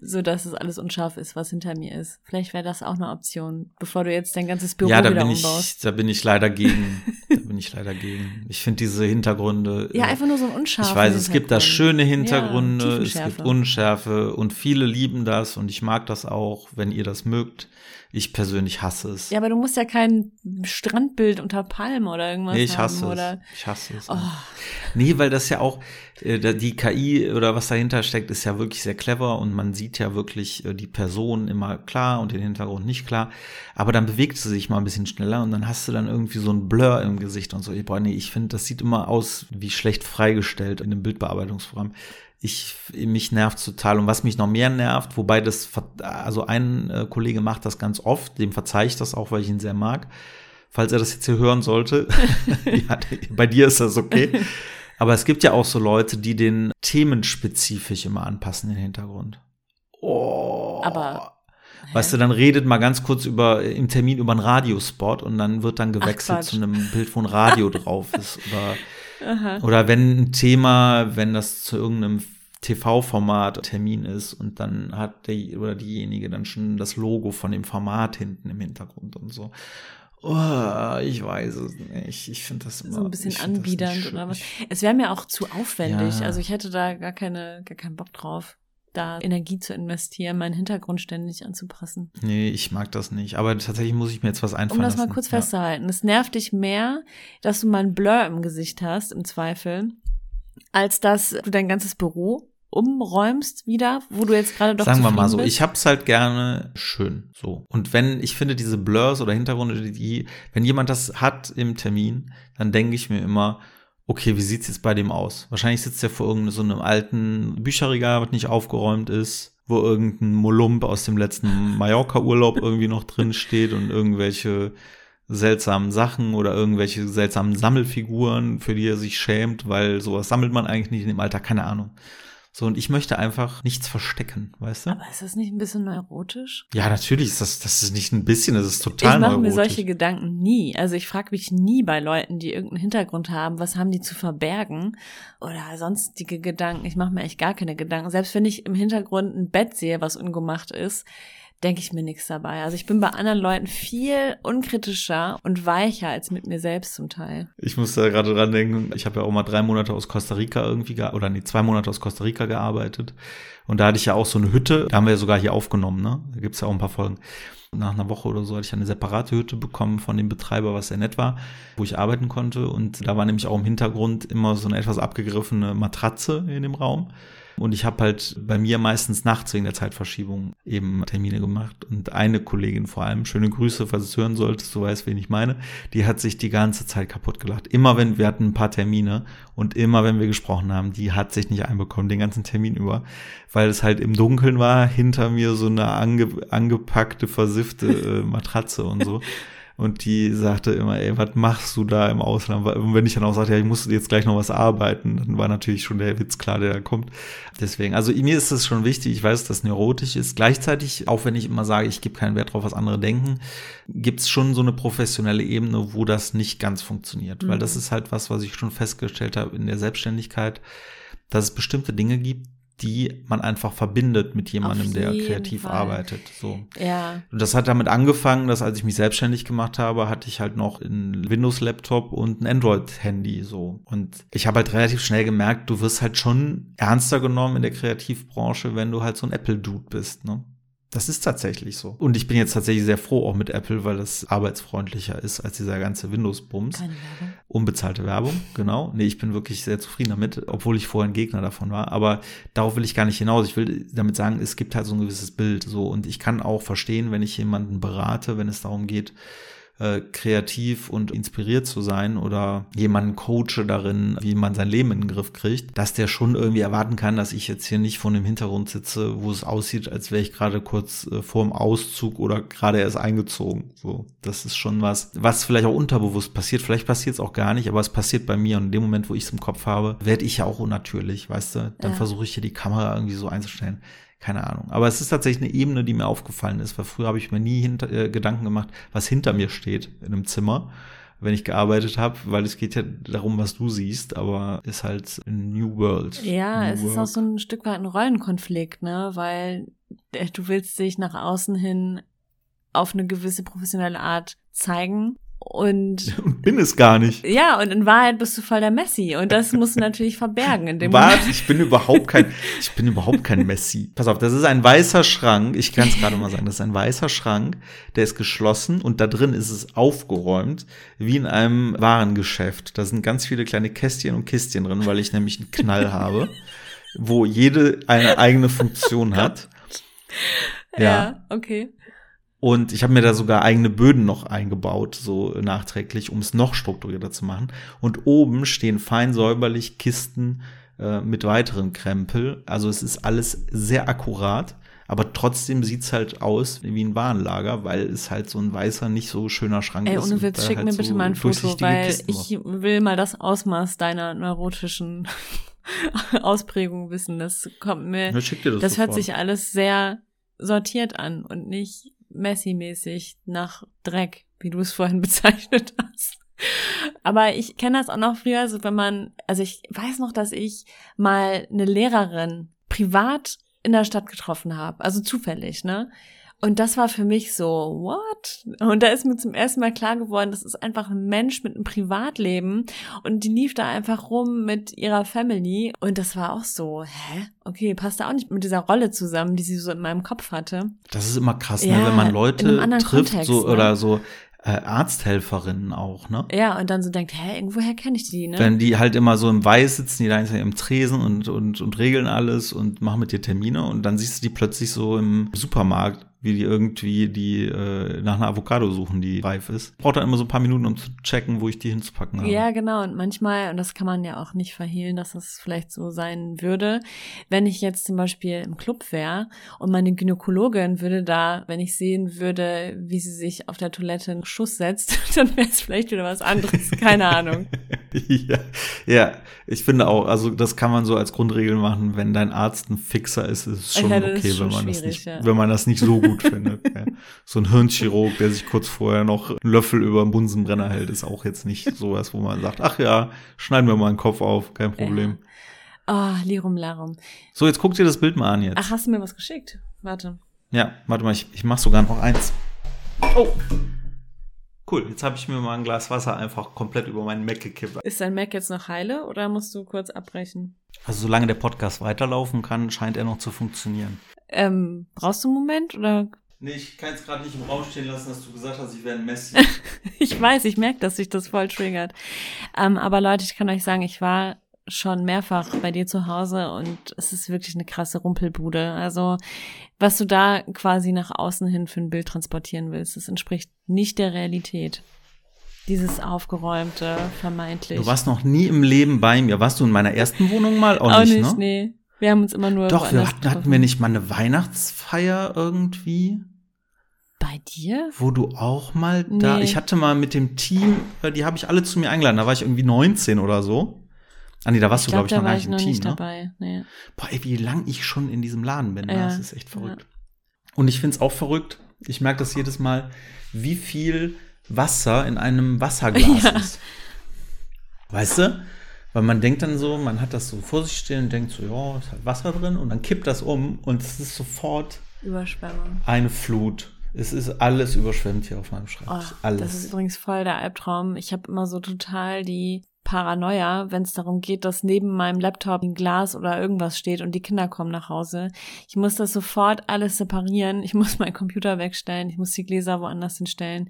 so dass es alles unscharf ist, was hinter mir ist. Vielleicht wäre das auch eine Option, bevor du jetzt dein ganzes Büro ja, da wieder bin umbaust. Ich, da bin ich leider gegen. da bin ich leider gegen. Ich finde diese Hintergründe. Ja, einfach nur so ein unscharf. Ich weiß, es gibt da schöne Hintergründe, ja, es gibt Unschärfe und viele lieben das und ich mag das auch, wenn ihr das mögt. Ich persönlich hasse es. Ja, aber du musst ja kein Strandbild unter Palmen oder irgendwas nee, ich hasse haben, es. oder? Ich hasse es. Oh. Nee, weil das ja auch, äh, die KI oder was dahinter steckt, ist ja wirklich sehr clever und man sieht ja wirklich äh, die Person immer klar und den Hintergrund nicht klar. Aber dann bewegt sie sich mal ein bisschen schneller und dann hast du dann irgendwie so ein Blur im Gesicht und so. Boah, nee, ich finde, das sieht immer aus wie schlecht freigestellt in einem Bildbearbeitungsprogramm ich, mich nervt total. Und was mich noch mehr nervt, wobei das, also ein äh, Kollege macht das ganz oft, dem verzeihe ich das auch, weil ich ihn sehr mag. Falls er das jetzt hier hören sollte, ja, bei dir ist das okay. Aber es gibt ja auch so Leute, die den themenspezifisch immer anpassen, den Hintergrund. Oh. Aber Weißt du, dann redet mal ganz kurz über im Termin über einen Radiospot und dann wird dann gewechselt Quatsch. zu einem Bild, wo ein Radio drauf ist. Oder, oder wenn ein Thema, wenn das zu irgendeinem TV-Format Termin ist und dann hat der oder diejenige dann schon das Logo von dem Format hinten im Hintergrund und so. Oh, ich weiß es nicht. Ich finde das immer So ein bisschen das anbiedernd oder was. Es wäre mir auch zu aufwendig. Ja. Also ich hätte da gar keine, gar keinen Bock drauf, da Energie zu investieren, meinen Hintergrund ständig anzupassen. Nee, ich mag das nicht. Aber tatsächlich muss ich mir jetzt was Um einfallen das mal lassen. kurz Ja. festzuhalten. Es nervt dich mehr, dass du mal ein Blur im Gesicht hast, im Zweifel, als dass du dein ganzes Büro umräumst wieder, wo du jetzt gerade doch Sagen wir mal so, zufrieden ich hab's halt gerne schön so. Und wenn ich finde diese Blurs oder Hintergründe, die wenn jemand das hat im Termin, dann denke ich mir immer, okay, wie sieht's jetzt bei dem aus? Wahrscheinlich sitzt er vor irgendeinem so einem alten Bücherregal, was nicht aufgeräumt ist, wo irgendein Molump aus dem letzten Mallorca-Urlaub irgendwie noch drin steht und irgendwelche seltsamen Sachen oder irgendwelche seltsamen Sammelfiguren, für die er sich schämt, weil sowas sammelt man eigentlich nicht in dem Alter, keine Ahnung. So, und ich möchte einfach nichts verstecken, weißt du? Aber ist das nicht ein bisschen neurotisch? Ja, natürlich ist das, das ist nicht ein bisschen, das ist total ich mache mir neurotisch. solche Gedanken nie. Also ich frage mich nie bei Leuten, die irgendeinen Hintergrund haben, was haben die zu verbergen oder sonstige Gedanken. Ich mache mir echt gar keine Gedanken. Selbst wenn ich im Hintergrund ein Bett sehe, was ungemacht ist, denke ich mir nichts dabei. Also ich bin bei anderen Leuten viel unkritischer und weicher als mit mir selbst zum Teil. Ich muss da gerade dran denken, ich habe ja auch mal drei Monate aus Costa Rica irgendwie, ge- oder nee, zwei Monate aus Costa Rica gearbeitet. Und da hatte ich ja auch so eine Hütte, da haben wir ja sogar hier aufgenommen, ne? Da gibt's ja auch ein paar Folgen. Nach einer Woche oder so hatte ich eine separate Hütte bekommen von dem Betreiber, was sehr nett war, wo ich arbeiten konnte. Und da war nämlich auch im Hintergrund immer so eine etwas abgegriffene Matratze in dem Raum. Und ich habe halt bei mir meistens nachts wegen der Zeitverschiebung eben Termine gemacht. Und eine Kollegin vor allem, schöne Grüße, falls du es hören solltest, du weißt, wen ich meine, die hat sich die ganze Zeit kaputt gelacht. Immer wenn wir hatten ein paar Termine und immer wenn wir gesprochen haben, die hat sich nicht einbekommen, den ganzen Termin über, weil es halt im Dunkeln war, hinter mir so eine ange, angepackte, versiffte äh, Matratze und so. Und die sagte immer, ey, was machst du da im Ausland? Und wenn ich dann auch sagte, ja, ich muss jetzt gleich noch was arbeiten, dann war natürlich schon der Witz klar, der da kommt. Deswegen, also mir ist es schon wichtig, ich weiß, dass neurotisch ist. Gleichzeitig, auch wenn ich immer sage, ich gebe keinen Wert drauf, was andere denken, gibt es schon so eine professionelle Ebene, wo das nicht ganz funktioniert. Weil Mhm. das ist halt was, was ich schon festgestellt habe in der Selbstständigkeit, dass es bestimmte Dinge gibt, die man einfach verbindet mit jemandem, der kreativ Fall. arbeitet. So. Ja. Und das hat damit angefangen, dass als ich mich selbstständig gemacht habe, hatte ich halt noch einen Windows-Laptop und ein Android-Handy so. Und ich habe halt relativ schnell gemerkt, du wirst halt schon ernster genommen in der Kreativbranche, wenn du halt so ein Apple-Dude bist, ne? Das ist tatsächlich so. Und ich bin jetzt tatsächlich sehr froh auch mit Apple, weil das arbeitsfreundlicher ist als dieser ganze Windows-Bums. Keine Werbung. Unbezahlte Werbung, genau. Nee, ich bin wirklich sehr zufrieden damit, obwohl ich vorher ein Gegner davon war. Aber darauf will ich gar nicht hinaus. Ich will damit sagen, es gibt halt so ein gewisses Bild so. Und ich kann auch verstehen, wenn ich jemanden berate, wenn es darum geht, äh, kreativ und inspiriert zu sein oder jemanden coache darin, wie man sein Leben in den Griff kriegt, dass der schon irgendwie erwarten kann, dass ich jetzt hier nicht vor einem Hintergrund sitze, wo es aussieht, als wäre ich gerade kurz äh, vor dem Auszug oder gerade erst eingezogen. So, das ist schon was, was vielleicht auch unterbewusst passiert. Vielleicht passiert es auch gar nicht, aber es passiert bei mir und in dem Moment, wo ich es im Kopf habe, werde ich ja auch unnatürlich, weißt du? Dann Ja. versuche ich hier die Kamera irgendwie so einzustellen. Keine Ahnung. Aber es ist tatsächlich eine Ebene, die mir aufgefallen ist, weil früher habe ich mir nie hinter, äh, Gedanken gemacht, was hinter mir steht in einem Zimmer, wenn ich gearbeitet habe, weil es geht ja darum, was du siehst, aber ist halt ein New World. Ja, New es ist auch so ein Stück weit ein Rollenkonflikt, ne? Weil äh, du willst dich nach außen hin auf eine gewisse professionelle Art zeigen und und bin es gar nicht. ja, und in Wahrheit bist du voll der Messi und das musst du natürlich verbergen in dem Warte, Moment. ich bin überhaupt kein, ich bin überhaupt kein Messi. Pass auf, das ist ein weißer Schrank. Ich kann es gerade mal sagen, das ist ein weißer Schrank, der ist geschlossen und da drin ist es aufgeräumt, wie in einem Warengeschäft. Da sind ganz viele kleine Kästchen und Kistchen drin, weil ich nämlich einen Knall habe, wo jede eine eigene Funktion hat. Ja, okay. Und ich habe mir da sogar eigene Böden noch eingebaut, so nachträglich, um es noch strukturierter zu machen. Und oben stehen fein säuberlich Kisten äh, mit weiteren Krempel. Also es ist alles sehr akkurat, aber trotzdem sieht's halt aus wie ein Warenlager, weil es halt so ein weißer, nicht so schöner Schrank Ey, ist. ohne und Witz, schick halt mir so bitte mal ein Foto, weil Kisten ich drauf. will mal das Ausmaß deiner neurotischen Ausprägung wissen. Das kommt mir, das das hört sich alles sehr sortiert an und nicht Messi-mäßig nach Dreck, wie du es vorhin bezeichnet hast. Aber ich kenne das auch noch früher, also wenn man, also ich weiß noch, dass ich mal eine Lehrerin privat in der Stadt getroffen habe, also zufällig, ne? Und das war für mich so, what? Und da ist mir zum ersten Mal klar geworden, das ist einfach ein Mensch mit einem Privatleben und die lief da einfach rum mit ihrer Family und das war auch so, hä? Okay, passt da auch nicht mit dieser Rolle zusammen, die sie so in meinem Kopf hatte. Das ist immer krass, Ja, ne? wenn man Leute trifft Kontext, so, ne? oder so äh, Arzthelferinnen auch, ne? Ja, und dann so denkt, hä, irgendwoher kenne ich die, ne? Wenn die halt immer so im Weiß sitzen, die da im Tresen und, und, und regeln alles und machen mit dir Termine und dann siehst du die plötzlich so im Supermarkt, wie die irgendwie die äh, nach einer Avocado suchen, die reif ist. Braucht dann immer so ein paar Minuten, um zu checken, wo ich die hinzupacken habe. Ja, genau. Und manchmal, und das kann man ja auch nicht verhehlen, dass das vielleicht so sein würde, wenn ich jetzt zum Beispiel im Club wäre und meine Gynäkologin würde da, wenn ich sehen würde, wie sie sich auf der Toilette einen Schuss setzt, dann wäre es vielleicht wieder was anderes. Keine Ahnung. ja, ja, ich finde auch, also das kann man so als Grundregel machen, wenn dein Arzt ein Fixer ist, ist es schon Ja, das ist okay, schon wenn man das nicht, ja. wenn man das nicht so gut findet. Ja. So ein Hirnchirurg, der sich kurz vorher noch einen Löffel über den Bunsenbrenner hält, ist auch jetzt nicht sowas, wo man sagt, ach ja, schneiden wir mal einen Kopf auf, kein Problem. Oh, Lirum Larum. So, jetzt guck dir das Bild mal an jetzt. Ach, hast du mir was geschickt? Warte. Ja, warte mal, ich, ich mach sogar noch eins. Oh. Cool, jetzt habe ich mir mal ein Glas Wasser einfach komplett über meinen Mac gekippt. Ist dein Mac jetzt noch heile oder musst du kurz abbrechen? Also solange der Podcast weiterlaufen kann, scheint er noch zu funktionieren. Ähm, brauchst du einen Moment oder? Nee, ich kann es gerade nicht im Raum stehen lassen, dass du gesagt hast, ich wäre ein Messi. Ich weiß, ich merke, dass sich das voll triggert. Ähm, aber Leute, ich kann euch sagen, ich war schon mehrfach bei dir zu Hause und es ist wirklich eine krasse Rumpelbude. Also, was du da quasi nach außen hin für ein Bild transportieren willst, das entspricht nicht der Realität. Dieses aufgeräumte, vermeintlich. Du warst noch nie im Leben bei mir. Warst du in meiner ersten Wohnung mal? Auch, auch nicht, nicht, ne? nee. Wir haben uns immer nur Doch, wir hatten, hatten wir nicht mal eine Weihnachtsfeier irgendwie, Bei dir? wo du auch mal da. Nee. Ich hatte mal mit dem Team, äh, die habe ich alle zu mir eingeladen. Da war ich irgendwie 19 oder so. Ah nee, da warst du, glaube ich, da noch gar nicht ich im noch Team, nicht ne? dabei. Nee. Boah, ey, wie lang ich schon in diesem Laden bin. Ne? Ja, Das ist echt verrückt. Und ich find's auch verrückt. Ich merke das jedes Mal, wie viel Wasser in einem Wasserglas Ja. ist. Weißt du? Weil man denkt dann so, man hat das so vor sich stehen und denkt so, ja, ist halt Wasser drin und dann kippt das um und es ist sofort Überschwemmung. eine Flut. Es ist alles überschwemmt hier auf meinem Oh, Schreibtisch. alles. Das ist übrigens voll der Albtraum. Ich habe immer so total die Paranoia, wenn es darum geht, dass neben meinem Laptop ein Glas oder irgendwas steht und die Kinder kommen nach Hause. Ich muss das sofort alles separieren. Ich muss meinen Computer wegstellen. Ich muss die Gläser woanders hinstellen,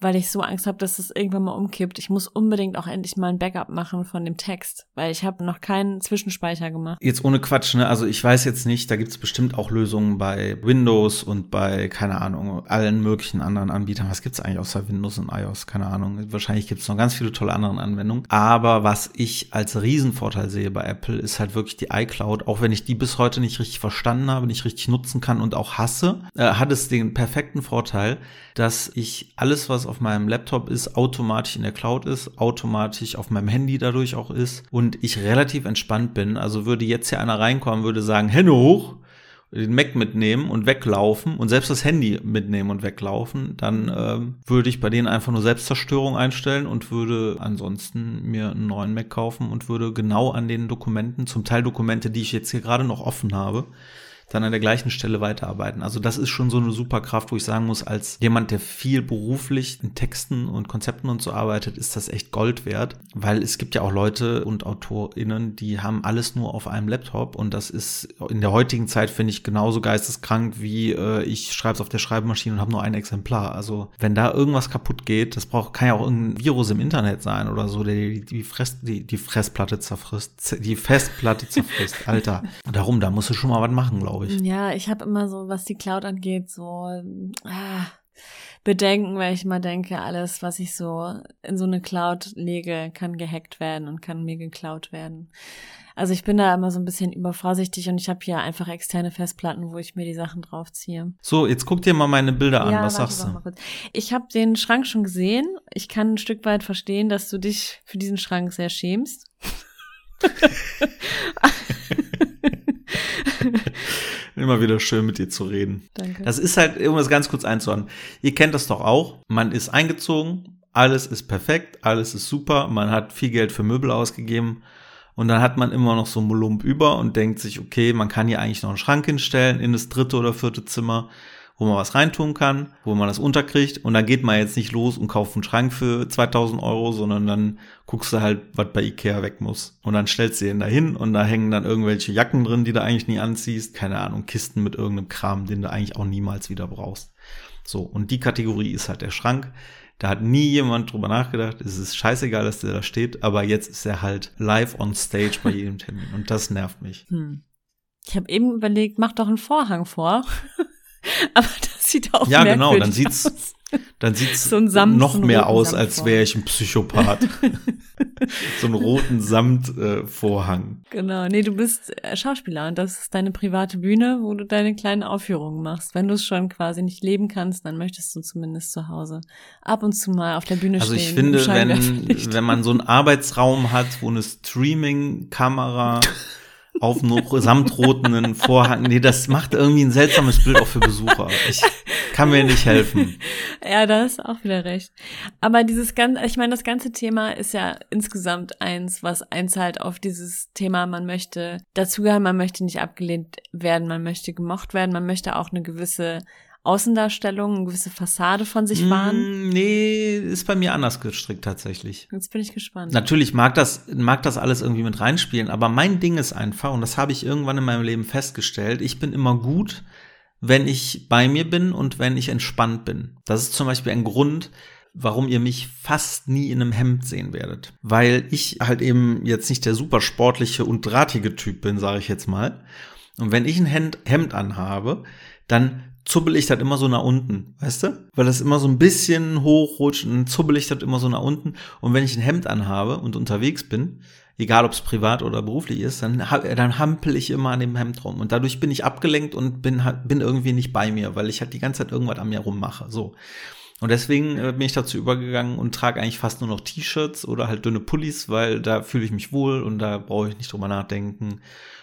weil ich so Angst habe, dass es irgendwann mal umkippt. Ich muss unbedingt auch endlich mal ein Backup machen von dem Text, weil ich habe noch keinen Zwischenspeicher gemacht. Jetzt ohne Quatsch, ne? Also ich weiß jetzt nicht, da gibt's bestimmt auch Lösungen bei Windows und bei, keine Ahnung, allen möglichen anderen Anbietern. Was gibt's eigentlich außer Windows und iOS? Keine Ahnung. Wahrscheinlich gibt's noch ganz viele tolle andere Anwendungen. Aber was ich als Riesenvorteil sehe bei Apple, ist halt wirklich die iCloud. Auch wenn ich die bis heute nicht richtig verstanden habe, nicht richtig nutzen kann und auch hasse, äh, hat es den perfekten Vorteil, dass ich alles, was auf meinem Laptop ist, automatisch in der Cloud ist, automatisch auf meinem Handy dadurch auch ist und ich relativ entspannt bin. Also würde jetzt hier einer reinkommen, würde sagen, Hände hoch, den Mac mitnehmen und weglaufen und selbst das Handy mitnehmen und weglaufen, dann ähm, würde ich bei denen einfach nur Selbstzerstörung einstellen und würde ansonsten mir einen neuen Mac kaufen und würde genau an den Dokumenten, zum Teil Dokumente, die ich jetzt hier gerade noch offen habe, dann an der gleichen Stelle weiterarbeiten. Also das ist schon so eine super Kraft, wo ich sagen muss, als jemand, der viel beruflich in Texten und Konzepten und so arbeitet, ist das echt Gold wert, weil es gibt ja auch Leute und AutorInnen, die haben alles nur auf einem Laptop und das ist in der heutigen Zeit, finde ich, genauso geisteskrank wie äh, ich schreibe es auf der Schreibmaschine und habe nur ein Exemplar. Also wenn da irgendwas kaputt geht, das braucht, kann ja auch irgendein Virus im Internet sein oder so, der die, die, Fress, die, die Fressplatte zerfrisst, die Festplatte zerfrisst, Alter. Darum, da musst du schon mal was machen, glaube ich. Ja, ich habe immer so, was die Cloud angeht, so ah, Bedenken, weil ich immer denke, alles, was ich so in so eine Cloud lege, kann gehackt werden und kann mir geklaut werden. Also ich bin da immer so ein bisschen übervorsichtig und ich habe hier einfach externe Festplatten, wo ich mir die Sachen draufziehe. So, jetzt guck dir mal meine Bilder an. Was warte sagst du? Ich habe den Schrank schon gesehen. Ich kann ein Stück weit verstehen, dass du dich für diesen Schrank sehr schämst. Immer wieder schön mit dir zu reden. Danke. Das ist halt, um das ganz kurz einzuordnen. Ihr kennt das doch auch. Man ist eingezogen, alles ist perfekt, alles ist super, man hat viel Geld für Möbel ausgegeben und dann hat man immer noch so einen Lump über und denkt sich, okay, man kann hier eigentlich noch einen Schrank hinstellen in das dritte oder vierte Zimmer, wo man was reintun kann, wo man das unterkriegt und dann geht man jetzt nicht los und kauft einen Schrank für 2000 Euro, sondern dann guckst du halt, was bei Ikea weg muss. Und dann stellst du ihn da hin und da hängen dann irgendwelche Jacken drin, die du eigentlich nie anziehst, keine Ahnung, Kisten mit irgendeinem Kram, den du eigentlich auch niemals wieder brauchst. So, und die Kategorie ist halt der Schrank. Da hat nie jemand drüber nachgedacht. Es ist scheißegal, dass der da steht, aber jetzt ist er halt live on stage bei jedem Termin und das nervt mich. Hm. Ich habe eben überlegt, mach doch einen Vorhang vor. aber das sieht auch Ja, genau, dann sieht's aus. dann So Samt- noch so einen mehr aus, als wäre ich ein Psychopath. so einen roten Samtvorhang. Äh. Genau, nee, du bist äh, Schauspieler und das ist deine private Bühne, wo du deine kleinen Aufführungen machst. Wenn du es schon quasi nicht leben kannst, dann möchtest du zumindest zu Hause ab und zu mal auf der Bühne Also stehen. ich finde, wenn, wenn man so einen Arbeitsraum hat, wo eine Streaming-Kamera auf einem samtroten Vorhang, nee, das macht irgendwie ein seltsames Bild auch für Besucher. Ich kann mir nicht helfen. Ja, da ist auch wieder recht. Aber dieses ganze, ich meine, das ganze Thema ist ja insgesamt eins, was einzahlt auf dieses Thema, man möchte dazugehören, man möchte nicht abgelehnt werden, man möchte gemocht werden, man möchte auch eine gewisse Außendarstellung, eine gewisse Fassade von sich wahren. Mm, nee, ist bei mir anders gestrickt tatsächlich. Jetzt bin ich gespannt. Natürlich mag das, mag das alles irgendwie mit reinspielen, aber mein Ding ist einfach, und das habe ich irgendwann in meinem Leben festgestellt, ich bin immer gut, wenn ich bei mir bin und wenn ich entspannt bin. Das ist zum Beispiel ein Grund, warum ihr mich fast nie in einem Hemd sehen werdet. Weil ich halt eben jetzt nicht der super sportliche und drahtige Typ bin, sage ich jetzt mal. Und wenn ich ein Hemd, Hemd anhabe, dann zubbel ich das immer so nach unten, weißt du? Weil das immer so ein bisschen hochrutscht und zubbel ich das immer so nach unten. Und wenn ich ein Hemd anhabe und unterwegs bin, egal ob es privat oder beruflich ist, dann, dann hampel ich immer an dem Hemd rum. Und dadurch bin ich abgelenkt und bin, bin irgendwie nicht bei mir, weil ich halt die ganze Zeit irgendwas an mir rummache. So. Und deswegen äh, bin ich dazu übergegangen und trage eigentlich fast nur noch T-Shirts oder halt dünne Pullis, weil da fühle ich mich wohl und da brauche ich nicht drüber nachdenken,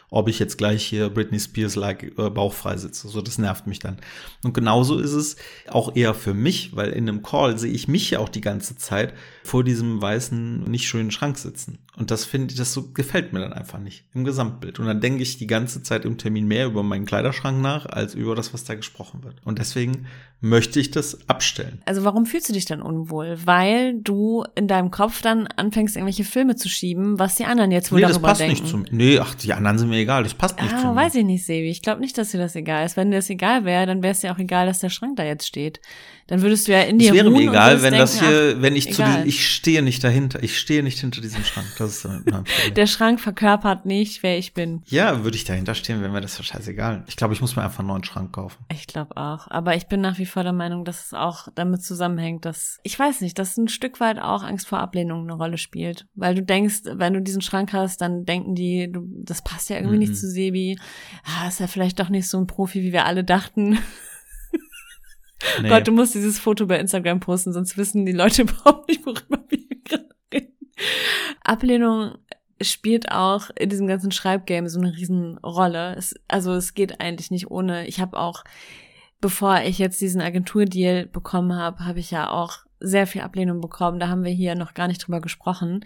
ob ich jetzt gleich hier Britney Spears like äh, bauchfrei sitze. So, das nervt mich dann. Und genauso ist es auch eher für mich, weil in einem Call sehe ich mich ja auch die ganze Zeit vor diesem weißen, nicht schönen Schrank sitzen. Und das finde ich, das so gefällt mir dann einfach nicht im Gesamtbild. Und dann denke ich die ganze Zeit im Termin mehr über meinen Kleiderschrank nach, als über das, was da gesprochen wird. Und deswegen möchte ich das abstellen. Also warum fühlst du dich dann unwohl? Weil du in deinem Kopf dann anfängst, irgendwelche Filme zu schieben, was die anderen jetzt wohl nee, das darüber passt denken. nicht zu mir. Nee, ach, die anderen sind mir egal. Das passt nicht zu Ah, mir. weiß ich nicht, Sebi. Ich glaube nicht, dass dir das egal ist. Wenn dir das egal wäre, dann wäre es dir auch egal, dass der Schrank da jetzt steht. Dann würdest du ja in dir Es wäre mir egal, wenn das denken, hier, wenn ich zu egal. diesem, ich stehe nicht dahinter. Ich stehe nicht hinter diesem Schrank. Das ist mein Problem. der Schrank verkörpert nicht, wer ich bin. Ja, würde ich dahinter stehen, wäre mir das scheißegal. Ich glaube, ich muss mir einfach einen neuen Schrank kaufen. Ich glaube auch. Aber ich bin nach wie vor der Meinung, dass es auch damit zusammenhängt, dass, ich weiß nicht, dass ein Stück weit auch Angst vor Ablehnung eine Rolle spielt. Weil du denkst, wenn du diesen Schrank hast, dann denken die, du, das passt ja irgendwie Mhm. nicht zu Sebi. Ah, ist ja vielleicht doch nicht so ein Profi, wie wir alle dachten. Nee. Gott, du musst dieses Foto bei Instagram posten, sonst wissen die Leute überhaupt nicht, worüber wir gerade reden. Ablehnung spielt auch in diesem ganzen Schreibgame so eine Riesenrolle. Es, also es geht eigentlich nicht ohne. Ich habe auch, bevor ich jetzt diesen Agenturdeal bekommen habe, habe ich ja auch sehr viel Ablehnung bekommen. Da haben wir hier noch gar nicht drüber gesprochen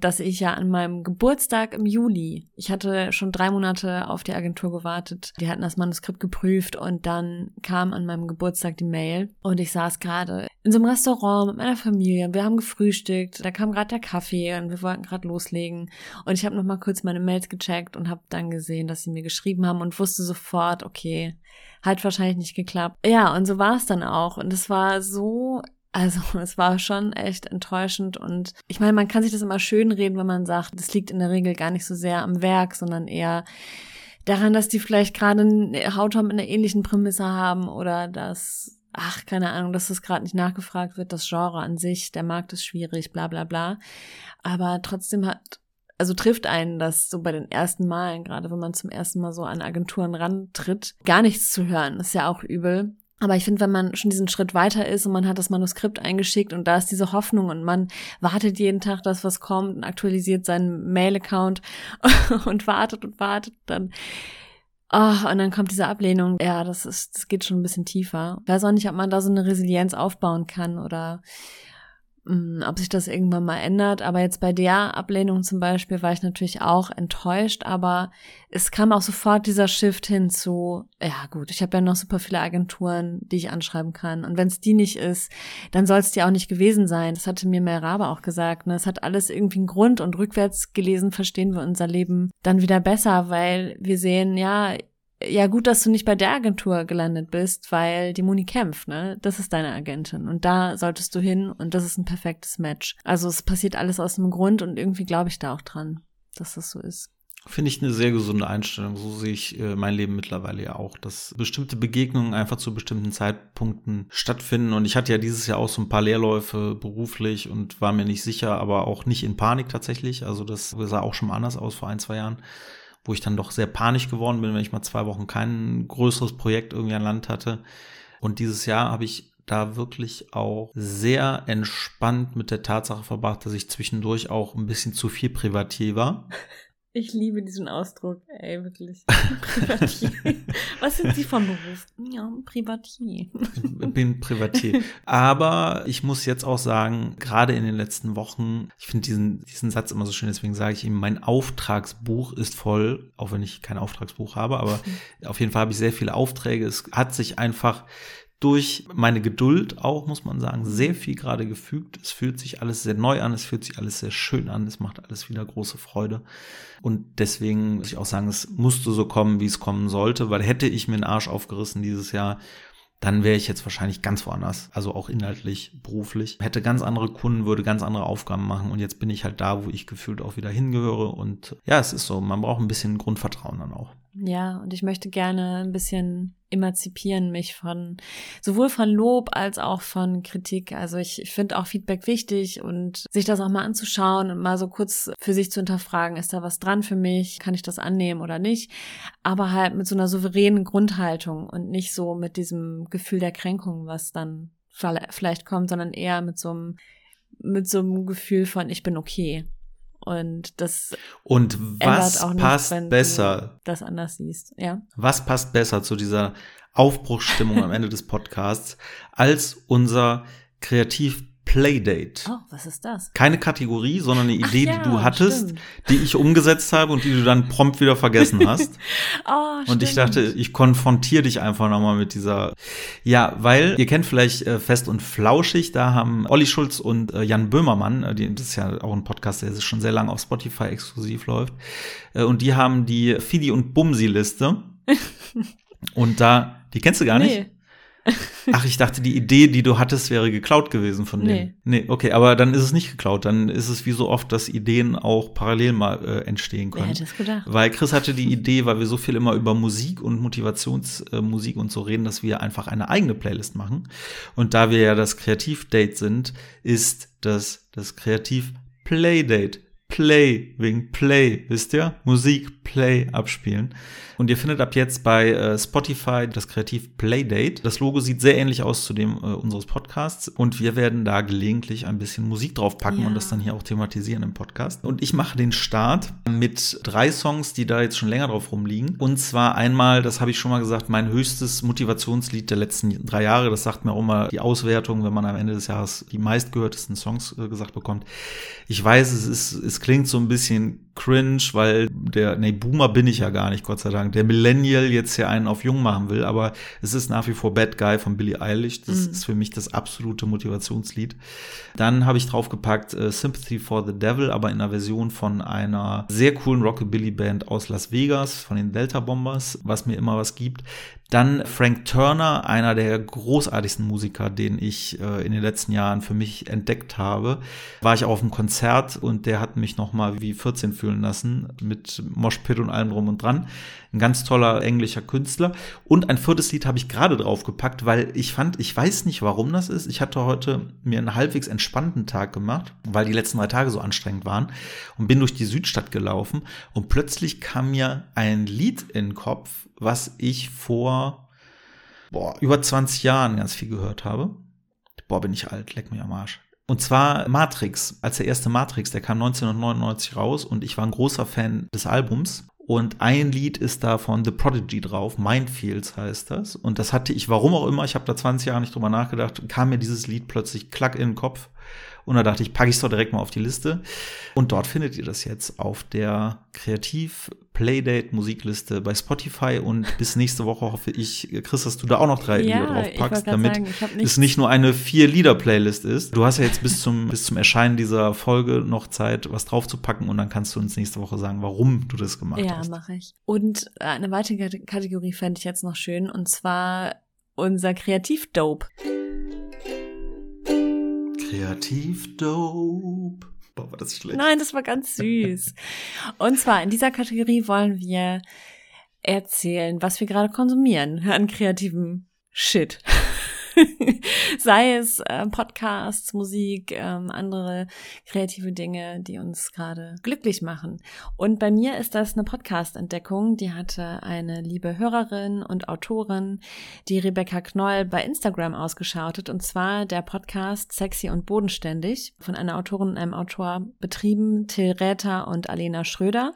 dass ich ja an meinem Geburtstag im Juli, ich hatte schon drei Monate auf die Agentur gewartet, die hatten das Manuskript geprüft und dann kam an meinem Geburtstag die Mail und ich saß gerade in so einem Restaurant mit meiner Familie und wir haben gefrühstückt, da kam gerade der Kaffee und wir wollten gerade loslegen und ich habe noch mal kurz meine Mails gecheckt und habe dann gesehen, dass sie mir geschrieben haben und wusste sofort, okay, hat wahrscheinlich nicht geklappt. Ja, und so war es dann auch und es war so also es war schon echt enttäuschend und ich meine, man kann sich das immer schön reden, wenn man sagt, das liegt in der Regel gar nicht so sehr am Werk, sondern eher daran, dass die vielleicht gerade einen Hauttom in einer ähnlichen Prämisse haben oder dass, ach, keine Ahnung, dass das gerade nicht nachgefragt wird, das Genre an sich, der Markt ist schwierig, bla bla bla. Aber trotzdem hat also trifft einen das so bei den ersten Malen, gerade wenn man zum ersten Mal so an Agenturen rantritt, gar nichts zu hören. ist ja auch übel. Aber ich finde, wenn man schon diesen Schritt weiter ist und man hat das Manuskript eingeschickt und da ist diese Hoffnung und man wartet jeden Tag, dass was kommt und aktualisiert seinen Mail-Account und wartet und wartet, dann Oh, und dann kommt diese Ablehnung. Ja, das ist, das geht schon ein bisschen tiefer. Ich weiß auch nicht, ob man da so eine Resilienz aufbauen kann oder ob sich das irgendwann mal ändert. Aber jetzt bei der Ablehnung zum Beispiel war ich natürlich auch enttäuscht, aber es kam auch sofort dieser Shift hin zu, ja gut, ich habe ja noch super viele Agenturen, die ich anschreiben kann. Und wenn es die nicht ist, dann soll es die auch nicht gewesen sein. Das hatte mir Merabe auch gesagt. Ne? Es hat alles irgendwie einen Grund und rückwärts gelesen verstehen wir unser Leben dann wieder besser, weil wir sehen, ja, ja gut, dass du nicht bei der Agentur gelandet bist, weil die Moni kämpft, ne? Das ist deine Agentin und da solltest du hin und das ist ein perfektes Match. Also es passiert alles aus dem Grund und irgendwie glaube ich da auch dran, dass das so ist. Finde ich eine sehr gesunde Einstellung. So sehe ich äh, mein Leben mittlerweile ja auch, dass bestimmte Begegnungen einfach zu bestimmten Zeitpunkten stattfinden. Und ich hatte ja dieses Jahr auch so ein paar Leerläufe beruflich und war mir nicht sicher, aber auch nicht in Panik tatsächlich. Also das sah auch schon mal anders aus vor ein, zwei Jahren, wo ich dann doch sehr panisch geworden bin, wenn ich mal zwei Wochen kein größeres Projekt irgendwie an Land hatte. Und dieses Jahr habe ich da wirklich auch sehr entspannt mit der Tatsache verbracht, dass ich zwischendurch auch ein bisschen zu viel Privatier war. Ich liebe diesen Ausdruck, ey, wirklich. Privatier. Was sind Sie vom Beruf? Ja, Privatier. Bin Privatier. Aber ich muss jetzt auch sagen, gerade in den letzten Wochen, ich finde diesen, diesen Satz immer so schön, deswegen sage ich ihm, mein Auftragsbuch ist voll, auch wenn ich kein Auftragsbuch habe, aber auf jeden Fall habe ich sehr viele Aufträge. Es hat sich einfach durch meine Geduld auch, muss man sagen, sehr viel gerade gefügt. Es fühlt sich alles sehr neu an, es fühlt sich alles sehr schön an, es macht alles wieder große Freude. Und deswegen muss ich auch sagen, es musste so kommen, wie es kommen sollte, weil hätte ich mir den Arsch aufgerissen dieses Jahr, dann wäre ich jetzt wahrscheinlich ganz woanders, also auch inhaltlich, beruflich. Hätte ganz andere Kunden, würde ganz andere Aufgaben machen und jetzt bin ich halt da, wo ich gefühlt auch wieder hingehöre und ja, es ist so, man braucht ein bisschen Grundvertrauen dann auch. Ja, und ich möchte gerne ein bisschen emanzipieren mich von sowohl von Lob als auch von Kritik. Also ich, ich finde auch Feedback wichtig und sich das auch mal anzuschauen und mal so kurz für sich zu hinterfragen, ist da was dran für mich? Kann ich das annehmen oder nicht? Aber halt mit so einer souveränen Grundhaltung und nicht so mit diesem Gefühl der Kränkung, was dann vielleicht kommt, sondern eher mit so einem, mit so einem Gefühl von ich bin okay. Und das und was auch passt nicht, besser? Das anders siehst, ja. Was passt besser zu dieser Aufbruchsstimmung am Ende des Podcasts als unser Kreativ Playdate. Oh, was ist das? Keine Kategorie, sondern eine Idee, ja, die du hattest, stimmt. die ich umgesetzt habe und die du dann prompt wieder vergessen hast. oh, Und ich stimmt. dachte, ich konfrontiere dich einfach nochmal mit dieser. Ja, weil ihr kennt vielleicht äh, Fest und Flauschig, da haben Olli Schulz und äh, Jan Böhmermann, äh, die, das ist ja auch ein Podcast, der schon sehr lange auf Spotify exklusiv läuft. Äh, und die haben die Fidi und Bumsi-Liste. und da, die kennst du gar nicht? Nee. Ach, ich dachte, die Idee, die du hattest, wäre geklaut gewesen von denen. Nee, okay, aber dann ist es nicht geklaut. Dann ist es wie so oft, dass Ideen auch parallel mal äh, entstehen Wer können. hätte es gedacht? Weil Chris hatte die Idee, weil wir so viel immer über Musik und Motivationsmusik und so reden, dass wir einfach eine eigene Playlist machen. Und da wir ja das Kreativ-Date sind, ist das das Kreativ-Playdate. Play, wegen Play, wisst ihr? Musik, Play abspielen. Und ihr findet ab jetzt bei äh, Spotify das Kreativ Playdate. Das Logo sieht sehr ähnlich aus zu dem äh, unseres Podcasts. Und wir werden da gelegentlich ein bisschen Musik draufpacken Ja. und das dann hier auch thematisieren im Podcast. Und ich mache den Start mit drei Songs, die da jetzt schon länger drauf rumliegen. Und zwar einmal, das habe ich schon mal gesagt, mein höchstes Motivationslied der letzten drei Jahre. Das sagt mir auch mal die Auswertung, wenn man am Ende des Jahres die meistgehörtesten Songs äh, gesagt bekommt. Ich weiß, es ist, es klingt so ein bisschen cringe, weil der, nee, Boomer bin ich ja gar nicht, Gott sei Dank, der Millennial jetzt hier einen auf jung machen will, aber es ist nach wie vor Bad Guy von Billie Eilish. Das Mhm. ist für mich das absolute Motivationslied. Dann habe ich draufgepackt äh, Sympathy for the Devil, aber in einer Version von einer sehr coolen Rockabilly-Band aus Las Vegas, von den Delta Bombers, was mir immer was gibt. Dann Frank Turner, einer der großartigsten Musiker, den ich äh, in den letzten Jahren für mich entdeckt habe. War ich auf einem Konzert und der hat mich noch mal wie 14 fühlen lassen mit Moshpit und allem drum und dran. Ein ganz toller englischer Künstler. Und ein viertes Lied habe ich gerade draufgepackt, weil ich fand, ich weiß nicht, warum das ist. Ich hatte heute mir einen halbwegs entspannten Tag gemacht, weil die letzten drei Tage so anstrengend waren und bin durch die Südstadt gelaufen und plötzlich kam mir ein Lied in den Kopf, was ich vor boah, über 20 Jahren ganz viel gehört habe. Boah, bin ich alt, leck mich am Arsch. Und zwar Matrix, als der erste Matrix, der kam 1999 raus und ich war ein großer Fan des Albums. Und ein Lied ist da von The Prodigy drauf, Mindfields heißt das. Und das hatte ich, warum auch immer, ich habe da 20 Jahre nicht drüber nachgedacht, kam mir dieses Lied plötzlich klack in den Kopf. Und da dachte ich, packe ich es doch direkt mal auf die Liste. Und dort findet ihr das jetzt auf der Kreativ Playdate Musikliste bei Spotify. Und bis nächste Woche hoffe ich, Chris, dass du da auch noch drei Ja, Lieder drauf packst, damit sagen, es nicht nur eine Vier-Lieder-Playlist ist. Du hast ja jetzt bis zum, bis zum Erscheinen dieser Folge noch Zeit, was draufzupacken. Und dann kannst du uns nächste Woche sagen, warum du das gemacht Ja, hast. mache ich. Und eine weitere Kate- Kategorie fände ich jetzt noch schön, und zwar unser Kreativ-Dope. Kreativ dope. Boah, war das schlecht. Nein, das war ganz süß. Und zwar in dieser Kategorie wollen wir erzählen, was wir gerade konsumieren an kreativem Shit. Sei es äh, Podcasts, Musik, ähm, andere kreative Dinge, die uns gerade glücklich machen. Und bei mir ist das eine Podcast-Entdeckung, die hatte eine liebe Hörerin und Autorin, die Rebecca Knoll bei Instagram ausgeschautet. Und zwar der Podcast Sexy und Bodenständig von einer Autorin und einem Autor betrieben, Till Räther und Alena Schröder.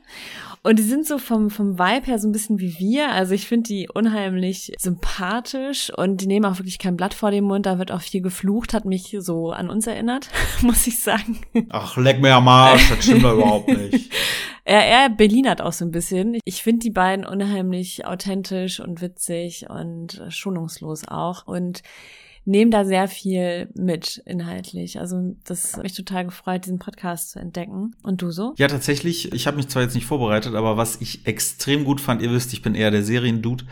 Und die sind so vom, vom Vibe her so ein bisschen wie wir. Also ich finde die unheimlich sympathisch und die nehmen auch wirklich kein Blatt vor den Mund. Da wird auch viel geflucht, hat mich so an uns erinnert, muss ich sagen. Ach, leck mir am Arsch, das stimmt doch überhaupt nicht. Er, er Berlinert auch so ein bisschen. Ich finde die beiden unheimlich authentisch und witzig und schonungslos auch und nehmen da sehr viel mit inhaltlich. Also das hat mich total gefreut, diesen Podcast zu entdecken. Und du so? Ja, tatsächlich, ich habe mich zwar jetzt nicht vorbereitet, aber was ich extrem gut fand, ihr wisst, ich bin eher der Seriendude.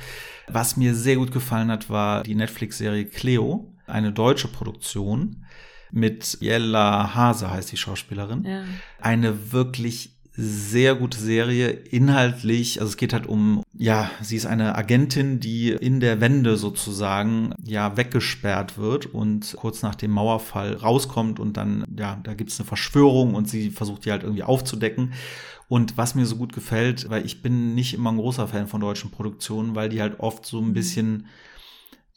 Was mir sehr gut gefallen hat, war die Netflix-Serie Cleo, eine deutsche Produktion mit Jella Hase heißt die Schauspielerin. Ja. Eine wirklich sehr gute Serie, inhaltlich, also es geht halt um, ja, sie ist eine Agentin, die in der Wende sozusagen, ja, weggesperrt wird und kurz nach dem Mauerfall rauskommt und dann, ja, da gibt es eine Verschwörung und sie versucht die halt irgendwie aufzudecken. Und was mir so gut gefällt, weil ich bin nicht immer ein großer Fan von deutschen Produktionen, weil die halt oft so ein bisschen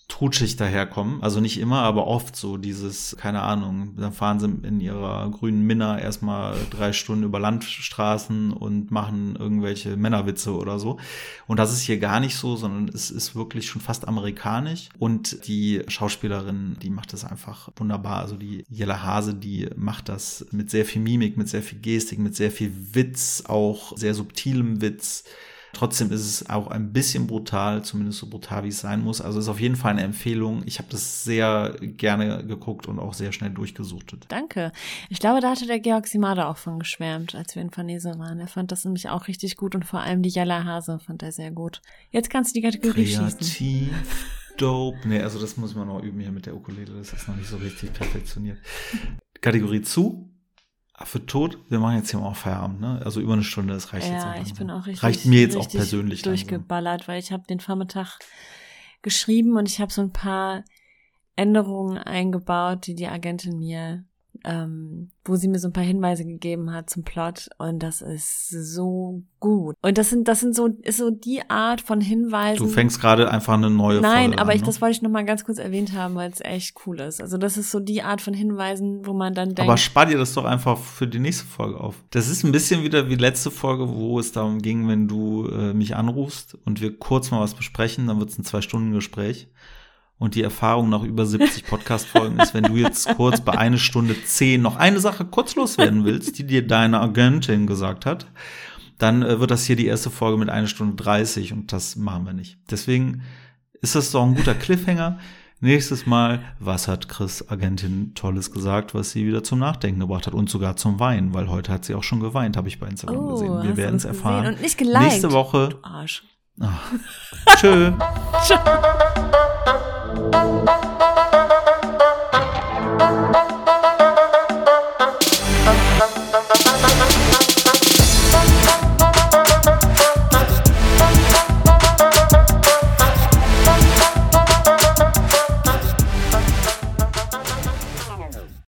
trutschig daherkommen. Also nicht immer, aber oft so dieses, keine Ahnung, dann fahren sie in ihrer grünen Minna erstmal drei Stunden über Landstraßen und machen irgendwelche Männerwitze oder so. Und das ist hier gar nicht so, sondern es ist wirklich schon fast amerikanisch. Und die Schauspielerin, die macht das einfach wunderbar. Also die Jella Hase, die macht das mit sehr viel Mimik, mit sehr viel Gestik, mit sehr viel Witz, auch sehr subtilem Witz. Trotzdem ist es auch ein bisschen brutal, zumindest so brutal, wie es sein muss. Also ist auf jeden Fall eine Empfehlung. Ich habe das sehr gerne geguckt und auch sehr schnell durchgesuchtet. Danke. Ich glaube, da hatte der Georg Simada auch von geschwärmt, als wir in Farnese waren. Er fand das nämlich auch richtig gut und vor allem die Jella Hase fand er sehr gut. Jetzt kannst du die Kategorie schießen. Kreativ, dope. Nee, also das muss man noch üben hier mit der Ukulele. Das ist noch nicht so richtig perfektioniert. Kategorie zu. Für tot, wir machen jetzt hier mal auch Feierabend, ne? Also über eine Stunde, das reicht jetzt auch Ja, ich langsam. bin auch richtig. Reicht mir jetzt auch persönlich langsam. durchgeballert, weil ich habe den Vormittag geschrieben und ich habe so ein paar Änderungen eingebaut, die die Agentin mir, ähm, wo sie mir so ein paar Hinweise gegeben hat zum Plot und das ist so gut. Und das sind, das sind so, ist so die Art von Hinweisen. Du fängst gerade einfach eine neue Nein, Folge aber an, ich, ne? das wollte ich noch mal ganz kurz erwähnt haben, weil es echt cool ist. Also das ist so die Art von Hinweisen, wo man dann denkt, Aber spar dir das doch einfach für die nächste Folge auf. Das ist ein bisschen wieder wie letzte Folge, wo es darum ging, wenn du äh, mich anrufst und wir kurz mal was besprechen, dann wird es ein Zwei-Stunden-Gespräch. Und die Erfahrung nach über 70 Podcast-Folgen ist, wenn du jetzt kurz bei eine Stunde zehn noch eine Sache kurz loswerden willst, die dir deine Agentin gesagt hat, dann äh, wird das hier die erste Folge mit eine Stunde 30 und das machen wir nicht. Deswegen ist das doch ein guter Cliffhanger. Nächstes Mal, was hat Chris Agentin Tolles gesagt, was sie wieder zum Nachdenken gebracht hat und sogar zum Weinen, weil heute hat sie auch schon geweint, habe ich bei Instagram oh, gesehen. Wir werden es erfahren. Und nicht geliked. Nächste Woche. Du Arsch. Tschö. Ciao. Thank you.